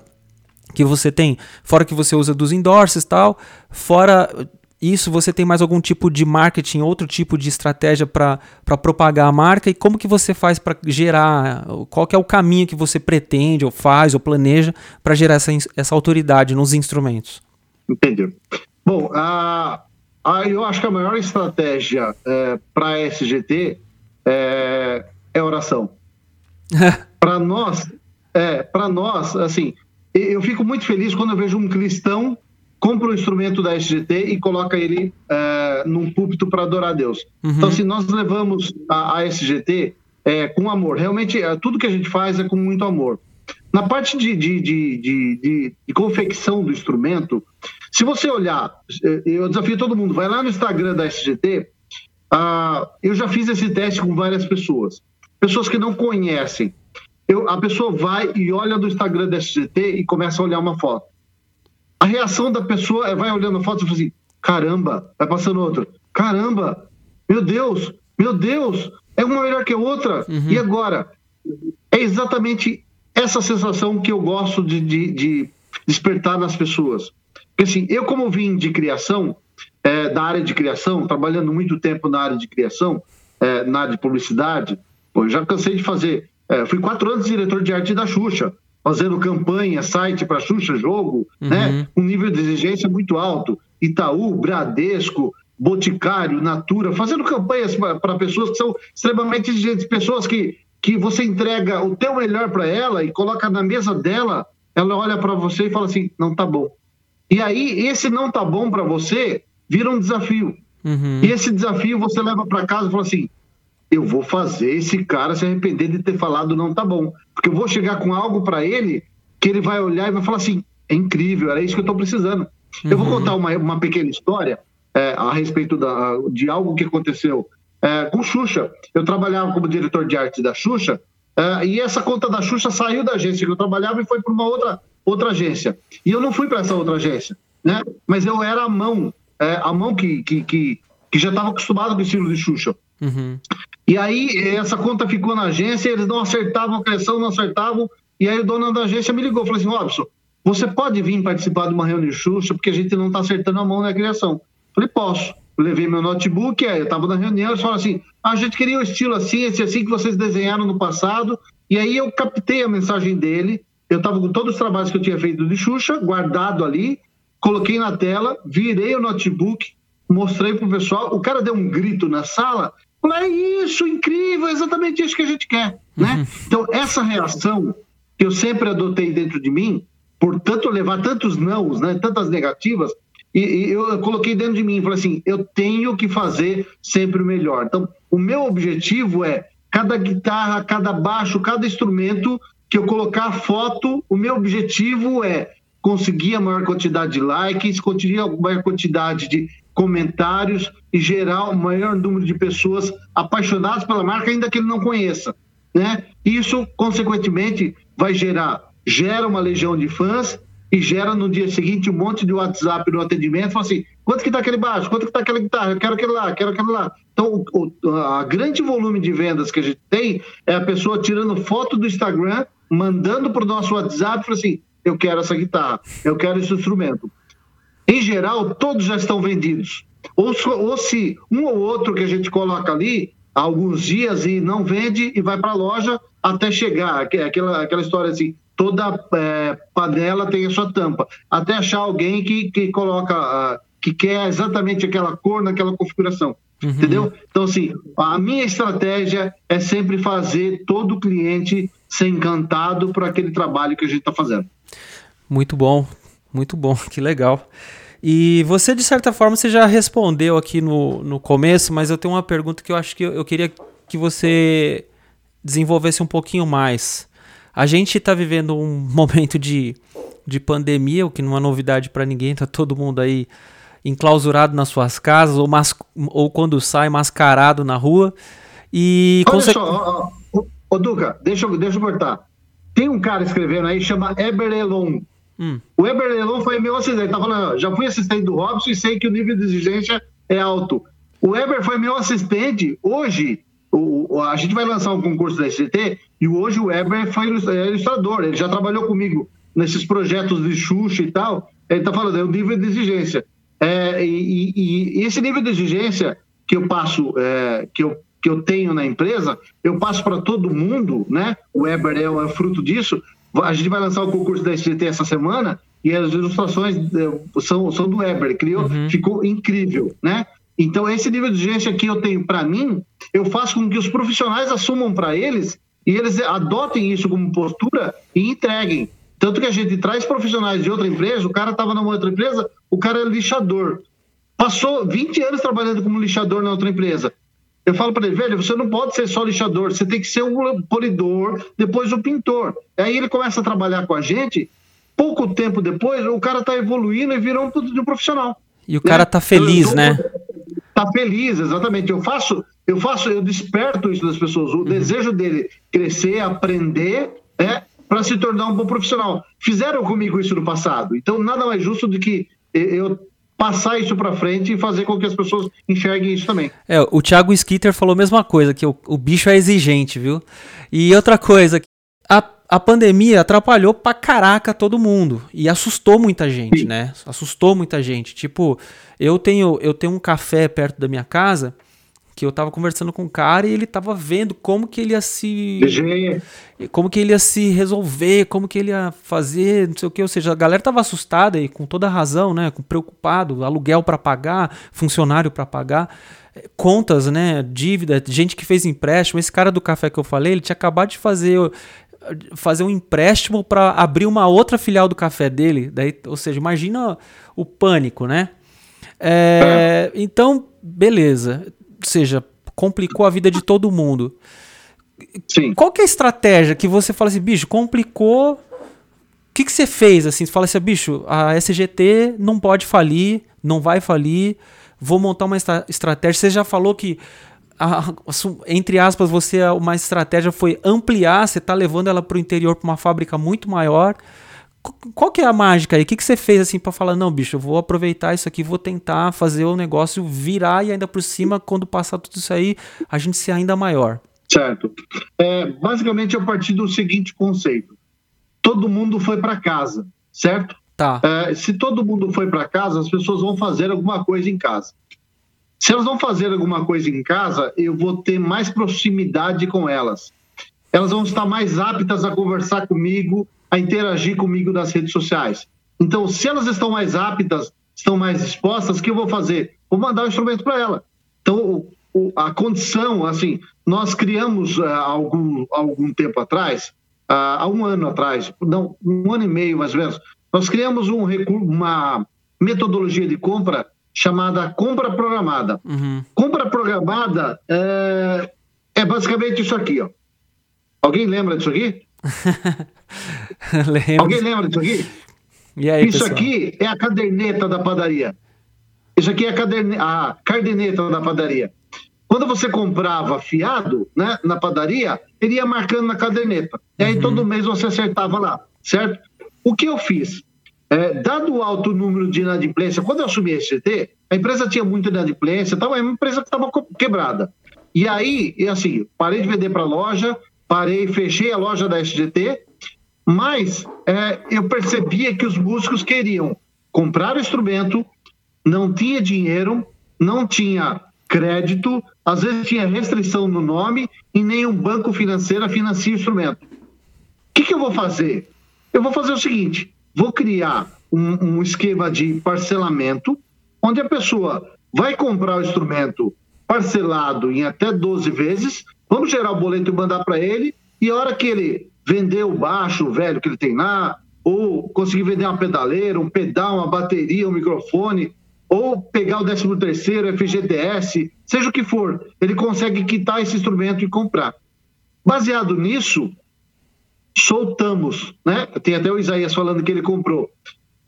que você tem, fora que você usa dos endorses e tal, fora isso você tem mais algum tipo de marketing, outro tipo de estratégia para propagar a marca e como que você faz para gerar, qual que é o caminho que você pretende ou faz ou planeja para gerar essa, essa autoridade nos instrumentos?
Entendi. Bom, a, a, eu acho que a maior estratégia é, para a SGT é, é oração. para nós, é, para nós, assim, eu fico muito feliz quando eu vejo um cristão compra o um instrumento da SGT e coloca ele uh, num púlpito para adorar a Deus. Uhum. Então, se nós levamos a, a SGT é, com amor, realmente é, tudo que a gente faz é com muito amor. Na parte de, de, de, de, confecção do instrumento, se você olhar, é, eu desafio todo mundo, vai lá no Instagram da SGT, ah, eu já fiz esse teste com várias pessoas, pessoas que não conhecem. Eu, a pessoa vai e olha no Instagram da SGT e começa a olhar uma foto a reação da pessoa é, vai olhando a foto e fala assim: caramba, vai passando outro, caramba, meu Deus, meu Deus, é uma melhor que a outra. Uhum. E agora? É exatamente essa sensação que eu gosto de, de, de despertar nas pessoas. Porque assim, eu como vim de criação, é, da área de criação, trabalhando muito tempo na área de criação, é, na área de publicidade, pô, já cansei de fazer. É, fui quatro anos diretor de arte da Xuxa fazendo campanha, site para Xuxa Jogo, uhum. né? Um nível de exigência muito alto. Itaú, Bradesco, Boticário, Natura, fazendo campanhas para pessoas que são extremamente exigentes, pessoas que, que você entrega o teu melhor para ela e coloca na mesa dela, ela olha para você e fala assim, não tá bom. E aí, esse não tá bom para você vira um desafio. Uhum. E esse desafio você leva para casa e fala assim, eu vou fazer esse cara se arrepender de ter falado não tá bom. Porque eu vou chegar com algo para ele que ele vai olhar e vai falar assim: é incrível, era isso que eu estou precisando. Uhum. Eu vou uhum. contar uma, uma pequena história é, a respeito da, de algo que aconteceu é, com Xuxa. Eu trabalhava como diretor de arte da Xuxa é, e essa conta da Xuxa saiu da agência que eu trabalhava e foi para uma outra, outra agência. E eu não fui para essa outra agência, né? mas eu era a mão, é, a mão que, que, que, que já estava acostumada com o estilo de Xuxa. Uhum. E aí essa conta ficou na agência, eles não acertavam a criação, não acertavam. E aí o dono da agência me ligou, falou assim, Robson, você pode vir participar de uma reunião Xuxa, porque a gente não está acertando a mão na criação. Falei, posso. levei meu notebook, eu estava na reunião, eles falaram assim, a gente queria o estilo assim, esse assim que vocês desenharam no passado. E aí eu captei a mensagem dele, eu estava com todos os trabalhos que eu tinha feito de Xuxa, guardado ali, coloquei na tela, virei o notebook, mostrei pro pessoal, o cara deu um grito na sala, falei, é isso, incrível, é exatamente isso que a gente quer, né? Uhum. Então, essa reação que eu sempre adotei dentro de mim, por tanto levar tantos nãos, né, tantas negativas, e, e eu coloquei dentro de mim, falei assim, eu tenho que fazer sempre o melhor. Então, o meu objetivo é cada guitarra, cada baixo, cada instrumento que eu colocar foto, o meu objetivo é conseguir a maior quantidade de likes, conseguir a maior quantidade de comentários e gerar o maior número de pessoas apaixonadas pela marca, ainda que ele não conheça. Né? Isso, consequentemente, vai gerar gera uma legião de fãs e gera no dia seguinte um monte de WhatsApp no atendimento, fala assim, quanto que está aquele baixo, quanto que está aquela guitarra, eu quero aquele lá, quero aquele lá. Então, o, a grande volume de vendas que a gente tem é a pessoa tirando foto do Instagram, mandando para o nosso WhatsApp, fala assim, eu quero essa guitarra, eu quero esse instrumento. Em geral, todos já estão vendidos. Ou, ou se um ou outro que a gente coloca ali, alguns dias e não vende e vai para a loja até chegar. Aquela, aquela história assim, toda é, panela tem a sua tampa. Até achar alguém que, que coloca, que quer exatamente aquela cor naquela configuração. Uhum. Entendeu? Então, assim, a minha estratégia é sempre fazer todo cliente ser encantado por aquele trabalho que a gente está fazendo.
Muito bom, muito bom, que legal. E você, de certa forma, você já respondeu aqui no, no começo, mas eu tenho uma pergunta que eu acho que eu, eu queria que você desenvolvesse um pouquinho mais. A gente está vivendo um momento de, de pandemia, o que não é novidade para ninguém, tá todo mundo aí enclausurado nas suas casas ou, mas, ou quando sai mascarado na rua. E
Olha conse... só, ó, ó, ô, Duca, deixa, deixa eu cortar. Tem um cara escrevendo aí, chama Eber Elon. Hum. O Eber Elon foi meu assistente. Tá falando, já fui assistente do Robson e sei que o nível de exigência é alto. O Eber foi meu assistente. Hoje, o, a gente vai lançar um concurso da SCT e hoje o Eber foi é ilustrador. Ele já trabalhou comigo nesses projetos de Xuxa e tal. Ele está falando, é o nível de exigência. É, e, e, e, esse nível de exigência que eu passo, é, que, eu, que eu tenho na empresa, eu passo para todo mundo, né? O Weber é, é fruto disso, a gente vai lançar o concurso da SGT essa semana e as ilustrações eh, são, são do Weber. Criou, uhum. ficou incrível, né? Então, esse nível de exigência que eu tenho para mim, eu faço com que os profissionais assumam para eles e eles adotem isso como postura e entreguem. Tanto que a gente traz profissionais de outra empresa, o cara estava numa outra empresa, o cara é lixador. Passou 20 anos trabalhando como lixador na outra empresa. Eu falo para ele, velho, você não pode ser só lixador, você tem que ser um polidor, depois o pintor. Aí ele começa a trabalhar com a gente, pouco tempo depois, o cara está evoluindo e virou um, um profissional.
E o né? cara tá feliz, tô, né?
Tá feliz, exatamente. Eu faço, eu faço, eu desperto isso das pessoas, o uhum. desejo dele crescer, aprender, é, para se tornar um bom profissional. Fizeram comigo isso no passado. Então, nada mais justo do que eu passar isso para frente e fazer com que as pessoas enxerguem isso também.
É, o Thiago Skitter falou a mesma coisa, que o, o bicho é exigente, viu? E outra coisa, a, a pandemia atrapalhou pra caraca todo mundo e assustou muita gente, Sim. né? Assustou muita gente. Tipo, eu tenho eu tenho um café perto da minha casa que eu tava conversando com um cara e ele tava vendo como que ele ia se como que ele ia se resolver, como que ele ia fazer, não sei o que, ou seja, a galera tava assustada e com toda razão, né, com preocupado, aluguel para pagar, funcionário para pagar, eh, contas, né, dívida, gente que fez empréstimo, esse cara do café que eu falei, ele tinha acabado de fazer fazer um empréstimo para abrir uma outra filial do café dele, daí, ou seja, imagina o pânico, né? É, é. Então, beleza seja, complicou a vida de todo mundo. Sim. Qual que é a estratégia que você fala assim, bicho, complicou. O que, que você fez assim? Você fala assim, bicho, a SGT não pode falir, não vai falir, vou montar uma estra estratégia. Você já falou que, a, entre aspas, você uma estratégia foi ampliar, você está levando ela para o interior para uma fábrica muito maior qual que é a mágica aí? O que, que você fez assim para falar, não, bicho, eu vou aproveitar isso aqui, vou tentar fazer o negócio virar e ainda por cima, quando passar tudo isso aí, a gente ser ainda maior?
Certo. É, basicamente, a partir do seguinte conceito: todo mundo foi para casa, certo?
Tá.
É, se todo mundo foi para casa, as pessoas vão fazer alguma coisa em casa. Se elas vão fazer alguma coisa em casa, eu vou ter mais proximidade com elas. Elas vão estar mais aptas a conversar comigo, a interagir comigo nas redes sociais. Então, se elas estão mais aptas estão mais dispostas, o que eu vou fazer? Vou mandar o instrumento para ela. Então, o, o, a condição, assim, nós criamos uh, algum, algum tempo atrás, uh, há um ano atrás, não, um ano e meio mais ou menos, nós criamos um uma metodologia de compra chamada compra programada. Uhum. Compra programada é, é, basicamente isso aqui. Ó. Alguém lembra disso aqui? Alguém lembra disso aqui? Aí, isso pessoal? aqui é a caderneta da padaria. Isso aqui é a, caderne... a caderneta da padaria. Quando você comprava fiado né, na padaria, ele ia marcando na caderneta. E aí uhum. todo mês você acertava lá, certo? O que eu fiz? É, dado o alto número de inadimplência, quando eu assumi a SGT, a empresa tinha muita inadimplência, tava, é uma empresa que estava quebrada. E aí, assim, parei de vender para a loja, parei, fechei a loja da SGT, mas é, eu percebia que os músicos queriam comprar o instrumento, não tinha dinheiro, não tinha crédito, às vezes tinha restrição no nome e nenhum banco financeiro financia o instrumento. O que, que eu vou fazer? Eu vou fazer o seguinte: vou criar um, um esquema de parcelamento, onde a pessoa vai comprar o instrumento parcelado em até 12 vezes, vamos gerar o boleto e mandar para ele, e a hora que ele vender o baixo velho que ele tem lá, ou conseguir vender uma pedaleira, um pedal, uma bateria, um microfone, ou pegar o 13 terceiro, FGTS, seja o que for, ele consegue quitar esse instrumento e comprar. Baseado nisso, soltamos, né? Tem até o Isaías falando que ele comprou.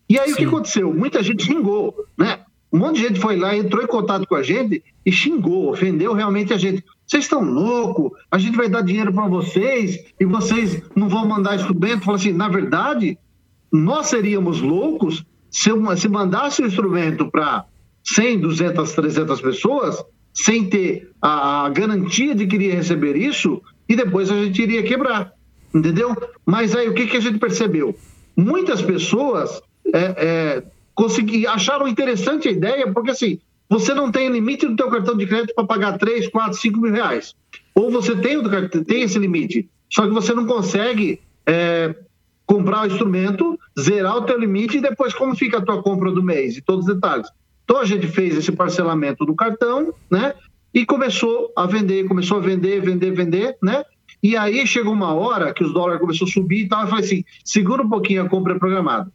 E aí Sim. o que aconteceu? Muita gente xingou, né? Um monte de gente foi lá, entrou em contato com a gente e xingou, ofendeu realmente a gente. Vocês estão loucos? A gente vai dar dinheiro para vocês e vocês não vão mandar instrumento? Fala assim, na verdade, nós seríamos loucos se, se mandasse o instrumento para 100, 200, 300 pessoas sem ter a, a garantia de que iria receber isso e depois a gente iria quebrar entendeu? Mas aí o que, que a gente percebeu? Muitas pessoas é, é, consegui, acharam interessante a ideia, porque assim, você não tem limite no teu cartão de crédito para pagar 3, 4, 5 mil reais. Ou você tem, tem esse limite, só que você não consegue é, comprar o instrumento, zerar o teu limite e depois como fica a tua compra do mês e todos os detalhes. Então a gente fez esse parcelamento do cartão, né? E começou a vender, começou a vender, vender, vender, né? E aí chegou uma hora que os dólares começou a subir e tal, eu falei assim, segura um pouquinho a compra programada.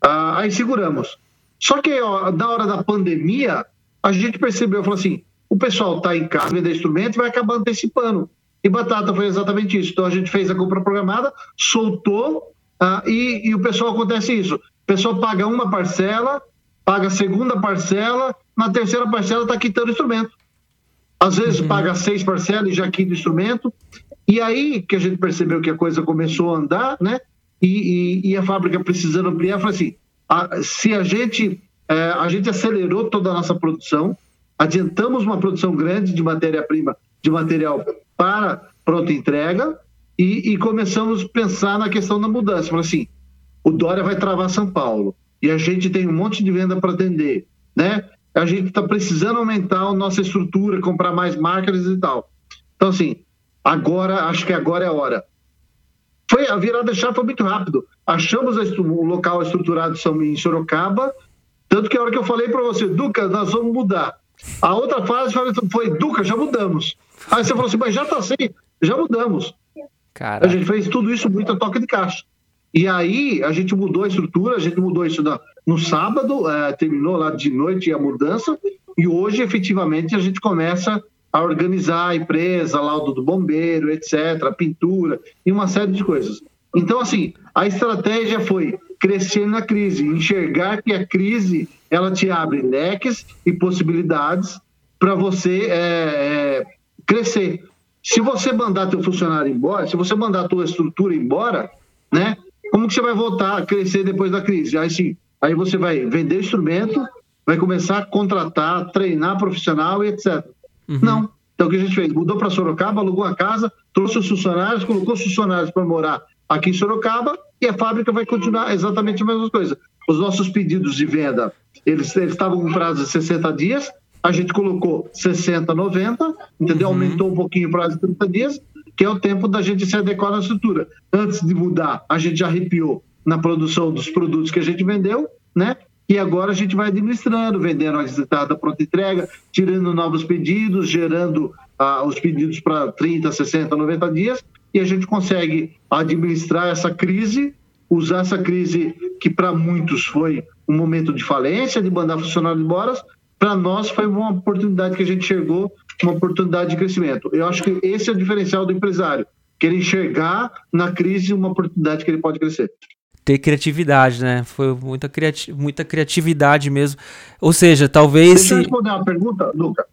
Ah, aí seguramos. Só que ó, na hora da pandemia, a gente percebeu, falou assim, o pessoal está em casa vender instrumento e vai acabar antecipando. E batata foi exatamente isso. Então a gente fez a compra programada, soltou ah, e, e o pessoal acontece isso. O pessoal paga uma parcela, paga a segunda parcela, na terceira parcela está quitando o instrumento. Às vezes uhum. paga seis parcelas e já quita o instrumento. E aí que a gente percebeu que a coisa começou a andar, né? E, e, e a fábrica precisando ampliar, falou assim: se a gente, é, a gente acelerou toda a nossa produção, adiantamos uma produção grande de matéria-prima, de material para pronta entrega, e, e, começamos a pensar na questão da mudança. Falou assim: o Dória vai travar São Paulo, e a gente tem um monte de venda para atender, né? A gente está precisando aumentar a nossa estrutura, comprar mais máquinas e tal. Então, assim, Agora, acho que agora é a hora. Foi, a virada chave foi muito rápido. Achamos o local estruturado em Sorocaba, tanto que a hora que eu falei para você, Duca, nós vamos mudar. A outra fase foi, Duca, já mudamos. Aí você falou assim, mas já está assim, já mudamos. Caraca. A gente fez tudo isso muito a toque de caixa. E aí a gente mudou a estrutura, a gente mudou isso no sábado, é, terminou lá de noite a mudança, e hoje efetivamente a gente começa a organizar a empresa, laudo do bombeiro, etc., pintura e uma série de coisas. Então, assim, a estratégia foi crescer na crise, enxergar que a crise ela te abre leques e possibilidades para você é, é, crescer. Se você mandar teu funcionário embora, se você mandar a tua estrutura embora, né? Como que você vai voltar a crescer depois da crise? Aí sim, aí você vai vender instrumento, vai começar a contratar, treinar profissional e etc. Uhum. Não. Então o que a gente fez? Mudou para Sorocaba, alugou a casa, trouxe os funcionários, colocou os funcionários para morar aqui em Sorocaba e a fábrica vai continuar exatamente a mesma coisa. Os nossos pedidos de venda, eles, eles estavam com prazo de 60 dias, a gente colocou 60, 90, entendeu? Uhum. Aumentou um pouquinho o prazo de 30 dias, que é o tempo da gente se adequar na estrutura. Antes de mudar, a gente já arrepiou na produção dos produtos que a gente vendeu, né? E agora a gente vai administrando, vendendo a guitarra da pronta entrega, tirando novos pedidos, gerando ah, os pedidos para 30, 60, 90 dias, e a gente consegue administrar essa crise, usar essa crise que para muitos foi um momento de falência, de mandar funcionário embora, para nós foi uma oportunidade que a gente chegou, uma oportunidade de crescimento. Eu acho que esse é o diferencial do empresário, que ele enxergar na crise uma oportunidade que ele pode crescer
ter criatividade, né? Foi muita, criati muita criatividade mesmo. Ou seja, talvez.
Deixa se... eu responder uma pergunta, Luca.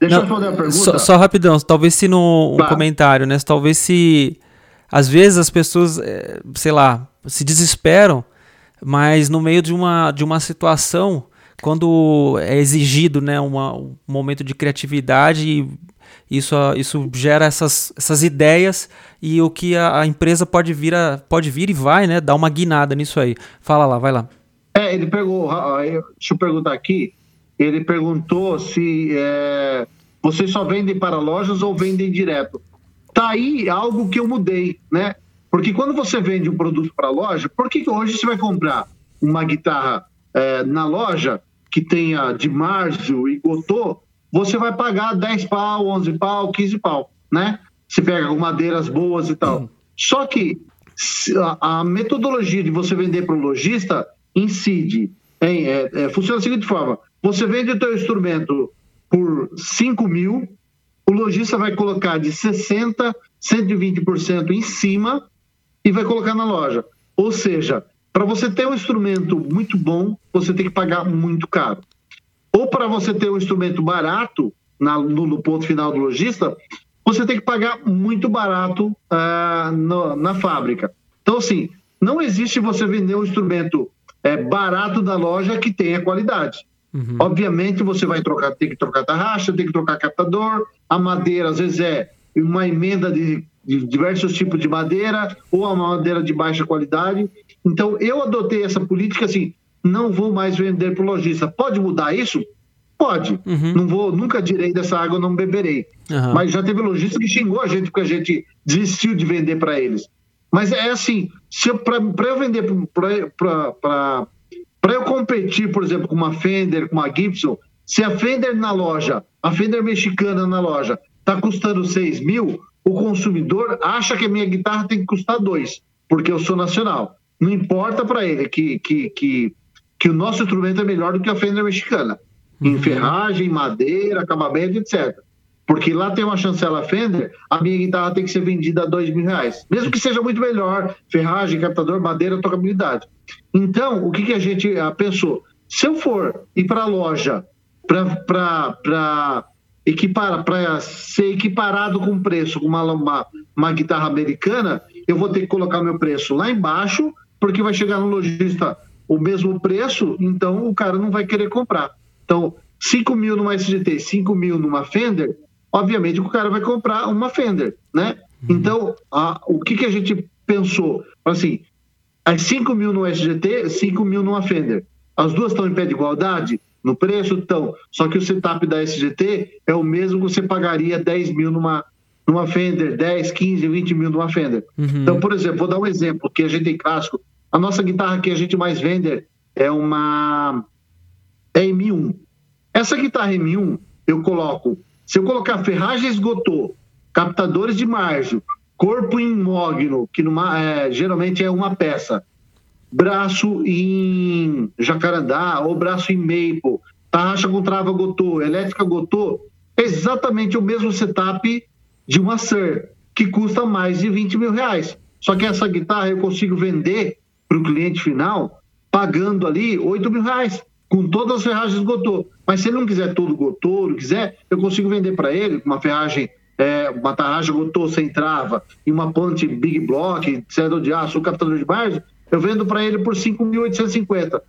Deixa Não, eu responder uma pergunta.
Só, só rapidão, talvez se no um comentário, né? Talvez se. Às vezes as pessoas, eh, sei lá, se desesperam, mas no meio de uma, de uma situação, quando é exigido né, uma, um momento de criatividade isso, isso gera essas, essas ideias e o que a, a, empresa pode vir, a, pode vir e vai, né? Dar uma guinada nisso aí. Fala lá, vai lá.
É, ele pegou, deixa eu perguntar aqui, ele perguntou se é, vocês só vendem para lojas ou vendem direto. Tá aí algo que eu mudei, né? Porque quando você vende um produto para loja, por que, hoje você vai comprar uma guitarra é, na loja que tenha de Marzio e Gotô você vai pagar 10 pau, 11 pau, 15 pau, né? Se pega madeiras boas e tal. Só que a, metodologia de você vender para o lojista incide, em, é, é, funciona da seguinte forma: você vende o teu instrumento por 5 mil, o lojista vai colocar de 60%, 120% em cima e vai colocar na loja. Ou seja, para você ter um instrumento muito bom, você tem que pagar muito caro ou para você ter um instrumento barato na, no, no, ponto final do lojista, você tem que pagar muito barato uh, no, na fábrica. Então, assim, não existe você vender um instrumento é, barato da loja que tenha qualidade. Uhum. Obviamente, você vai trocar, tem que trocar tarraxa, tem que trocar captador, a madeira, às vezes, é uma emenda de, de diversos tipos de madeira ou uma madeira de baixa qualidade. Então, eu adotei essa política assim, não vou mais vender para o lojista. Pode mudar isso? Pode. Uhum. Não vou, nunca direi dessa água, não beberei. Uhum. Mas já teve lojista que xingou a gente porque a gente desistiu de vender para eles. Mas é assim, para eu vender para eu competir, por exemplo, com uma Fender, com uma Gibson, se a Fender na loja, a Fender mexicana na loja, está custando 6 mil, o consumidor acha que a minha guitarra tem que custar 2, porque eu sou nacional. Não importa para ele que, que, que que o nosso instrumento é melhor do que a Fender mexicana. Uhum. Em ferragem, madeira, acabamento, etc. Porque lá tem uma chancela Fender, a minha guitarra tem que ser vendida a dois mil reais. Mesmo que seja muito melhor, ferragem, captador, madeira, tocabilidade. Então, o que, que a gente ah, pensou? Se eu for ir para a loja para equiparar, para ser equiparado com preço com uma, uma, uma guitarra americana, eu vou ter que colocar meu preço lá embaixo, porque vai chegar no lojista o mesmo preço, então o cara não vai querer comprar. Então, 5 mil numa SGT, 5 mil numa Fender, obviamente o cara vai comprar uma Fender, né? Uhum. Então, a, o que, que a gente pensou? Assim, as 5 mil no SGT, 5 mil numa Fender. As duas estão em pé de igualdade? No preço estão. Só que o setup da SGT é o mesmo que você pagaria 10 mil numa, numa Fender, 10, 15, 20 mil numa Fender. Uhum. Então, por exemplo, vou dar um exemplo que a gente tem clássico. A nossa guitarra que a gente mais vende é uma é M1. Essa guitarra M1, eu coloco, se eu colocar ferragem esgotou, captadores de margem, corpo em mogno, que numa, é, geralmente é uma peça, braço em jacarandá ou braço em maple, tarraxa com trava gotô, elétrica gotô, é exatamente o mesmo setup de uma SIR, que custa mais de 20 mil reais. Só que essa guitarra eu consigo vender para o cliente final, pagando ali 8 mil reais, com todas as ferragens Gotô. Mas se ele não quiser todo Gotô, não quiser, eu consigo vender para ele uma ferragem, é, uma tarraxa Gotô sem trava e uma ponte Big Block, cedro de aço, captador de margem, eu vendo para ele por 5.850.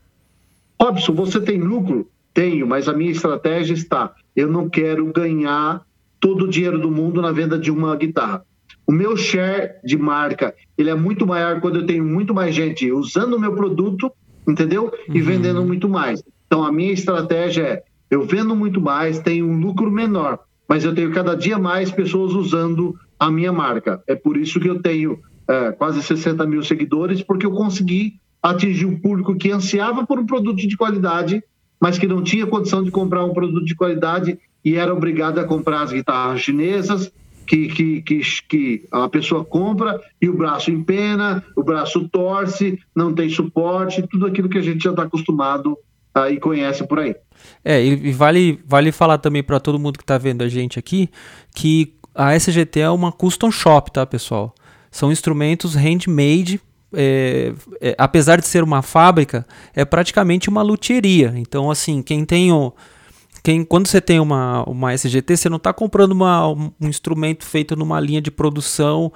Robson, você tem lucro? Tenho, mas a minha estratégia está: eu não quero ganhar todo o dinheiro do mundo na venda de uma guitarra. O meu share de marca ele é muito maior quando eu tenho muito mais gente usando o meu produto, entendeu? E uhum. vendendo muito mais. Então a minha estratégia é eu vendo muito mais, tenho um lucro menor, mas eu tenho cada dia mais pessoas usando a minha marca. É por isso que eu tenho é, quase 60 mil seguidores, porque eu consegui atingir o público que ansiava por um produto de qualidade, mas que não tinha condição de comprar um produto de qualidade e era obrigado a comprar as guitarras chinesas, que, que, que, que, a pessoa compra e o braço empena, o braço torce, não tem suporte, tudo aquilo que a gente já está acostumado e conhece por aí.
É, e vale, vale falar também para todo mundo que está vendo a gente aqui que a SGT é uma custom shop, tá, pessoal? São instrumentos handmade. É, é, apesar de ser uma fábrica, é praticamente uma luthieria. Então, assim, quem tem o, quem, quando você tem uma, uma SGT, você não está comprando uma, um instrumento feito numa linha de produção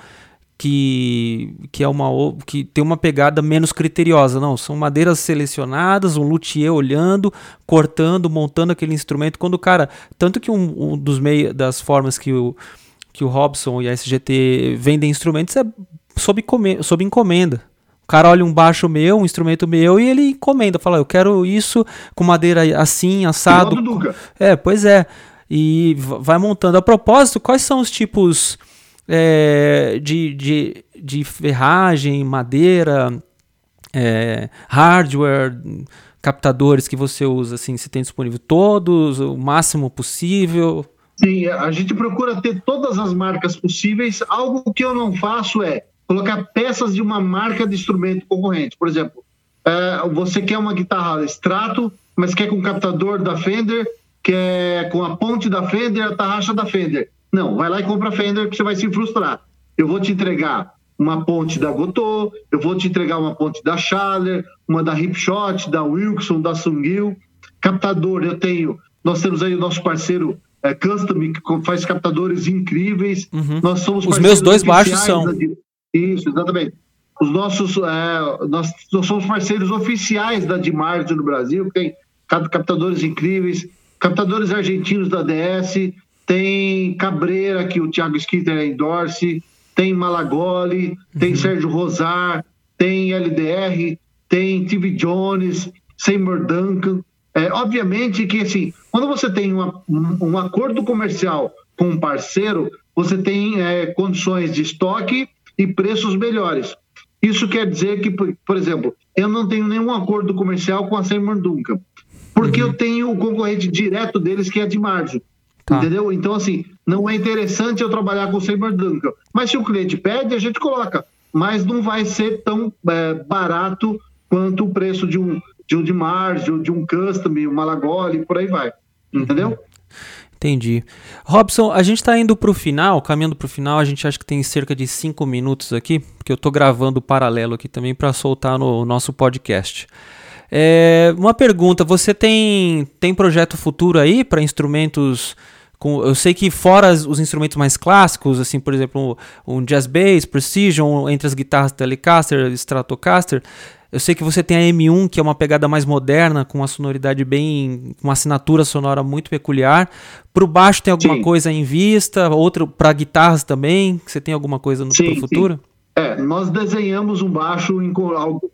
que, que é uma que tem uma pegada menos criteriosa, não, são madeiras selecionadas, um luthier olhando, cortando, montando aquele instrumento. Quando o cara, tanto que um, um dos meios das formas que o que o Robson e a SGT vendem instrumentos é sob, sob encomenda. O cara olha um baixo meu, um instrumento meu, e ele encomenda, fala, eu quero isso com madeira assim, assado. É, pois é. E vai montando. A propósito, quais são os tipos é, de, de, de ferragem, madeira, é, hardware, captadores que você usa? Assim, você tem disponível todos, o máximo possível?
Sim, a gente procura ter todas as marcas possíveis. Algo que eu não faço é colocar peças de uma marca de instrumento concorrente. Por exemplo, é, você quer uma guitarra extrato, mas quer com captador da Fender, quer com a ponte da Fender, a tarraxa da Fender. Não, vai lá e compra a Fender que você vai se frustrar. Eu vou te entregar uma ponte da Gotoh, eu vou te entregar uma ponte da Schaller, uma da Hipshot, da Wilson, da Sungil. Captador, eu tenho, nós temos aí o nosso parceiro é, Custom, que faz captadores incríveis.
Uhum. Nós somos Os meus dois baixos são.
Isso, exatamente. Os nossos, é, nós, nós, somos parceiros oficiais da Dimart no Brasil, tem captadores incríveis, captadores argentinos da DS, tem Cabreira, que o Thiago Schitter é endorse, tem Malagoli, uhum. tem Sérgio Rosar, tem LDR, tem TV Jones, Seymour Duncan. É, obviamente que, assim, quando você tem uma, um, um, acordo comercial com um parceiro, você tem é, condições de estoque e preços melhores. Isso quer dizer que, por exemplo, eu não tenho nenhum acordo comercial com a Seymour Duncan, porque uhum. eu tenho o concorrente direto deles, que é de margem. Tá. Entendeu? Então, assim, não é interessante eu trabalhar com o Duncan. Mas se o cliente pede, a gente coloca. Mas não vai ser tão é, barato quanto o preço de um de um de margem, de um custom, um Malagoli, por aí vai. Entendeu? Uhum.
Entendi. Robson, a gente está indo para o final, caminhando para o final, a gente acha que tem cerca de cinco minutos aqui, porque eu estou gravando paralelo aqui também para soltar no nosso podcast. É, uma pergunta, você tem, tem projeto futuro aí para instrumentos com, eu sei que fora os instrumentos mais clássicos, assim, por exemplo, um jazz bass, precision, entre as guitarras Telecaster, Stratocaster, eu sei que você tem a M1, que é uma pegada mais moderna, com uma sonoridade bem. uma assinatura sonora muito peculiar. Para o baixo tem alguma sim. coisa em vista? Outro para guitarras também? Você tem alguma coisa no sim, futuro? Sim.
É, nós desenhamos um baixo, em,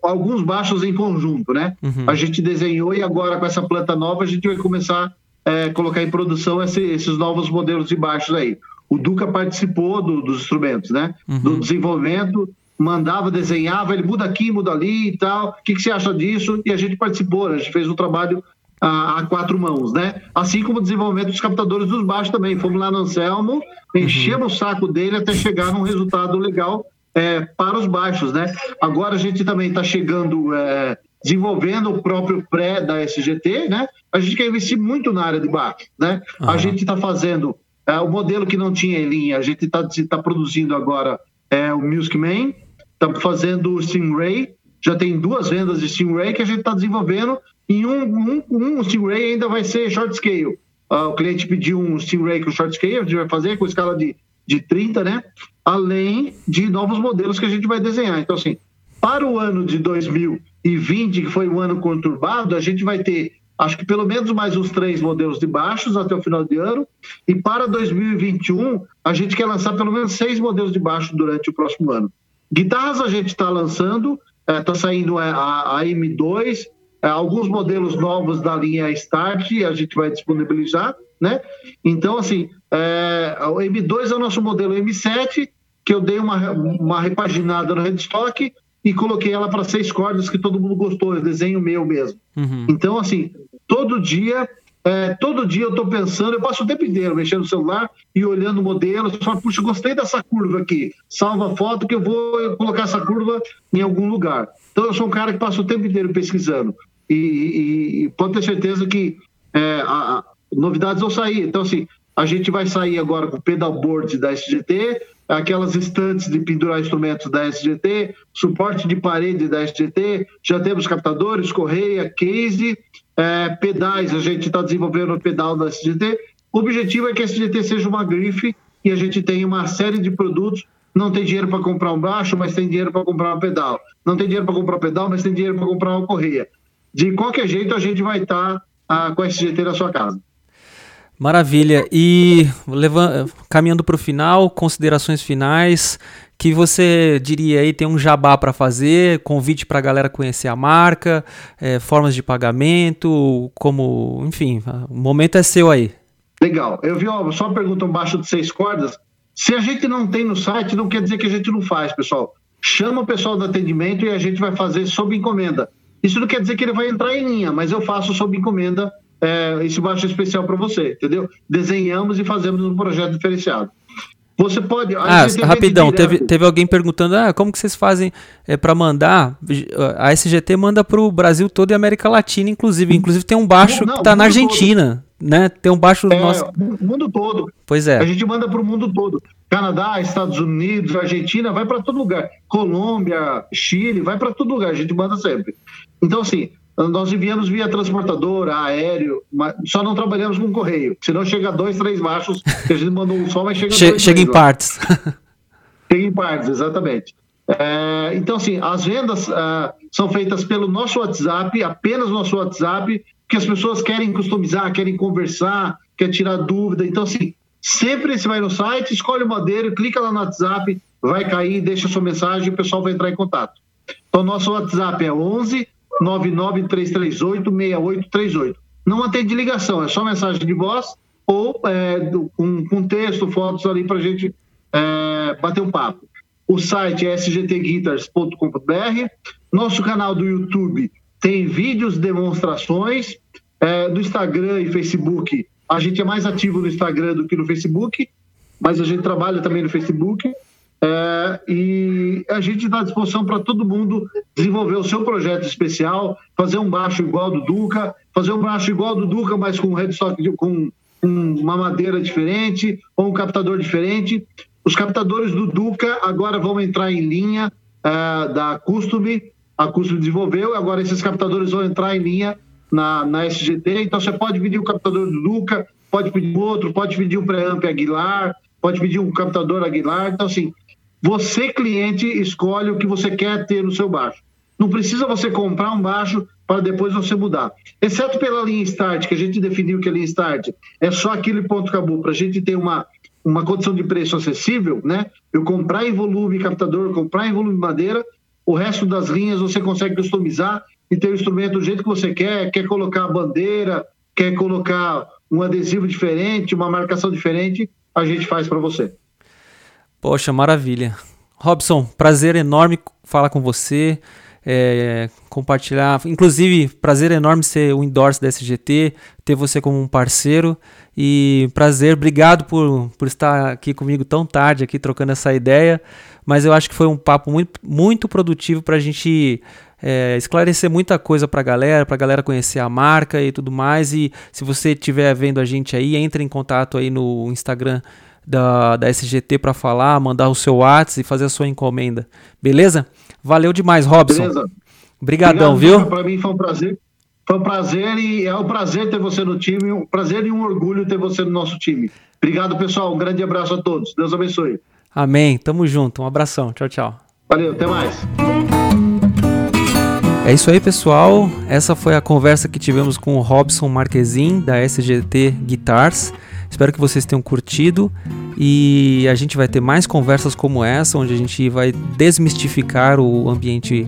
alguns baixos em conjunto, né? Uhum. A gente desenhou e agora com essa planta nova a gente vai começar é, colocar em produção esse, esses novos modelos de baixos aí. O Duca participou do, dos instrumentos, né? Uhum. Do desenvolvimento mandava, desenhava, ele muda aqui, muda ali e tal. O que, que você acha disso? E a gente participou, a gente fez um trabalho a, a, quatro mãos, né? Assim como o desenvolvimento dos captadores dos baixos também. Fomos lá no Anselmo, enchemos uhum. o saco dele até chegar num resultado legal é, para os baixos, né? Agora a gente também está chegando, é, desenvolvendo o próprio pré da SGT, né? A gente quer investir muito na área de baixo, né? Uhum. A gente está fazendo é, o modelo que não tinha em linha, a gente está tá produzindo agora é, o Music Man, Estamos fazendo o Stingray, já tem duas vendas de Stingray que a gente está desenvolvendo e um, um, um Stingray ainda vai ser short scale. Uh, o cliente pediu um Stingray com short scale, a gente vai fazer com escala de, de 30, né? Além de novos modelos que a gente vai desenhar. Então, assim, para o ano de 2020, que foi um ano conturbado, a gente vai ter, acho que pelo menos mais uns três modelos de baixos até o final de ano. E para 2021, a gente quer lançar pelo menos seis modelos de baixo durante o próximo ano. Guitarras a gente está lançando, está é, saindo a, a M2, é, alguns modelos novos da linha Start a gente vai disponibilizar, né? Então, assim, é, o M2 é o nosso modelo M7, que eu dei uma, uma repaginada no headstock, e coloquei ela para seis cordas, que todo mundo gostou, é desenho meu mesmo. Uhum. Então, assim, todo dia é, todo dia eu estou pensando, eu passo o tempo inteiro mexendo no celular e olhando modelos, falo, puxa, gostei dessa curva aqui, salva a foto que eu vou colocar essa curva em algum lugar. Então eu sou um cara que passa o tempo inteiro pesquisando e, e, e pode ter certeza que é, a, a, novidades vão sair. Então assim, a gente vai sair agora com o pedalboard da SGT, aquelas estantes de pendurar instrumentos da SGT, suporte de parede da SGT, já temos captadores, correia, case, é, pedais, a gente está desenvolvendo o pedal da SGT. O objetivo é que a SGT seja uma grife e a gente tenha uma série de produtos. Não tem dinheiro para comprar um baixo, mas tem dinheiro para comprar um pedal. Não tem dinheiro para comprar um pedal, mas tem dinheiro para comprar uma correia. De qualquer jeito, a gente vai estar tá, ah, com a SGT na sua casa.
Maravilha. E levando, caminhando para o final, considerações finais que você diria aí tem um jabá para fazer, convite para a galera conhecer a marca, é, formas de pagamento, como, enfim, o momento é seu aí.
Legal. Eu vi ó, só uma pergunta abaixo de seis cordas. Se a gente não tem no site, não quer dizer que a gente não faz, pessoal. Chama o pessoal do atendimento e a gente vai fazer sob encomenda. Isso não quer dizer que ele vai entrar em linha, mas eu faço sob encomenda é, esse baixo especial para você, entendeu? Desenhamos e fazemos um projeto diferenciado. Você pode.
Ah, rapidão, teve, teve alguém perguntando: ah, como que vocês fazem é, para mandar? A SGT manda para o Brasil todo e América Latina, inclusive. Inclusive tem um baixo não, que está na Argentina, todo. né? Tem um baixo
é, nosso. mundo todo.
Pois é.
A gente manda para o mundo todo. Canadá, Estados Unidos, Argentina, vai para todo lugar. Colômbia, Chile, vai para todo lugar. A gente manda sempre. Então, assim, nós enviamos via transportadora, aéreo, só não trabalhamos com correio. Senão chega dois, três machos, que a gente mandou um só, mas chega
che dois, Chega três, em partes.
Chega em partes, exatamente. É, então, assim, as vendas uh, são feitas pelo nosso WhatsApp, apenas nosso WhatsApp, porque as pessoas querem customizar, querem conversar, querem tirar dúvida. Então, assim, sempre você vai no site, escolhe o modelo, clica lá no WhatsApp, vai cair, deixa sua mensagem e o pessoal vai entrar em contato. Então, nosso WhatsApp é 11 99338-6838. Não atende ligação, é só mensagem de voz ou é, com, com texto, fotos ali para a gente é, bater um papo. O site é sgtguitars.com.br. Nosso canal do YouTube tem vídeos, demonstrações. É, do Instagram e Facebook, a gente é mais ativo no Instagram do que no Facebook, mas a gente trabalha também no Facebook. É, e a gente está à disposição para todo mundo desenvolver o seu projeto especial, fazer um baixo igual do Duca, fazer um baixo igual do Duca, mas com headstock com, com uma madeira diferente ou um captador diferente. Os captadores do Duca agora vão entrar em linha é, da Custom, a Custom desenvolveu, agora esses captadores vão entrar em linha na, na SGT, então você pode pedir o captador do Duca, pode pedir outro, pode pedir um preamp Aguilar, pode pedir um captador Aguilar, então assim, você, cliente, escolhe o que você quer ter no seu baixo. Não precisa você comprar um baixo para depois você mudar. Exceto pela linha Start, que a gente definiu que a linha Start é só aquele ponto acabou, para a gente ter uma, uma condição de preço acessível, né? Eu comprar em volume captador, comprar em volume madeira, o resto das linhas você consegue customizar e ter o instrumento do jeito que você quer, quer colocar a bandeira, quer colocar um adesivo diferente, uma marcação diferente, a gente faz para você.
Poxa, maravilha. Robson, prazer enorme falar com você, é, compartilhar. Inclusive, prazer enorme ser o endorse da SGT, ter você como um parceiro. E prazer, obrigado por, por estar aqui comigo tão tarde, aqui trocando essa ideia. Mas eu acho que foi um papo muito, muito produtivo para a gente é, esclarecer muita coisa para a galera, para a galera conhecer a marca e tudo mais. E se você estiver vendo a gente aí, entre em contato aí no Instagram da, da SGT para falar, mandar o seu WhatsApp e fazer a sua encomenda. Beleza? Valeu demais, Robson. Beleza. Obrigadão, viu?
Para mim foi um prazer. Foi um prazer e é um prazer ter você no time, um prazer e um orgulho ter você no nosso time. Obrigado, pessoal. Um grande abraço a todos. Deus abençoe.
Amém. Tamo junto. Um abração. Tchau, tchau.
Valeu, até mais.
É isso aí, pessoal. Essa foi a conversa que tivemos com o Robson Marquezin da SGT Guitars. Espero que vocês tenham curtido e a gente vai ter mais conversas como essa, onde a gente vai desmistificar o ambiente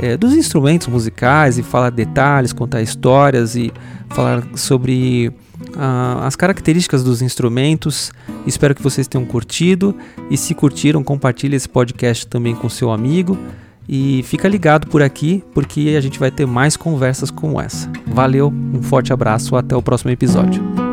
é, dos instrumentos musicais e falar detalhes, contar histórias e falar sobre uh, as características dos instrumentos. Espero que vocês tenham curtido e se curtiram, compartilhe esse podcast também com seu amigo. E fica ligado por aqui, porque a gente vai ter mais conversas como essa. Valeu, um forte abraço, até o próximo episódio.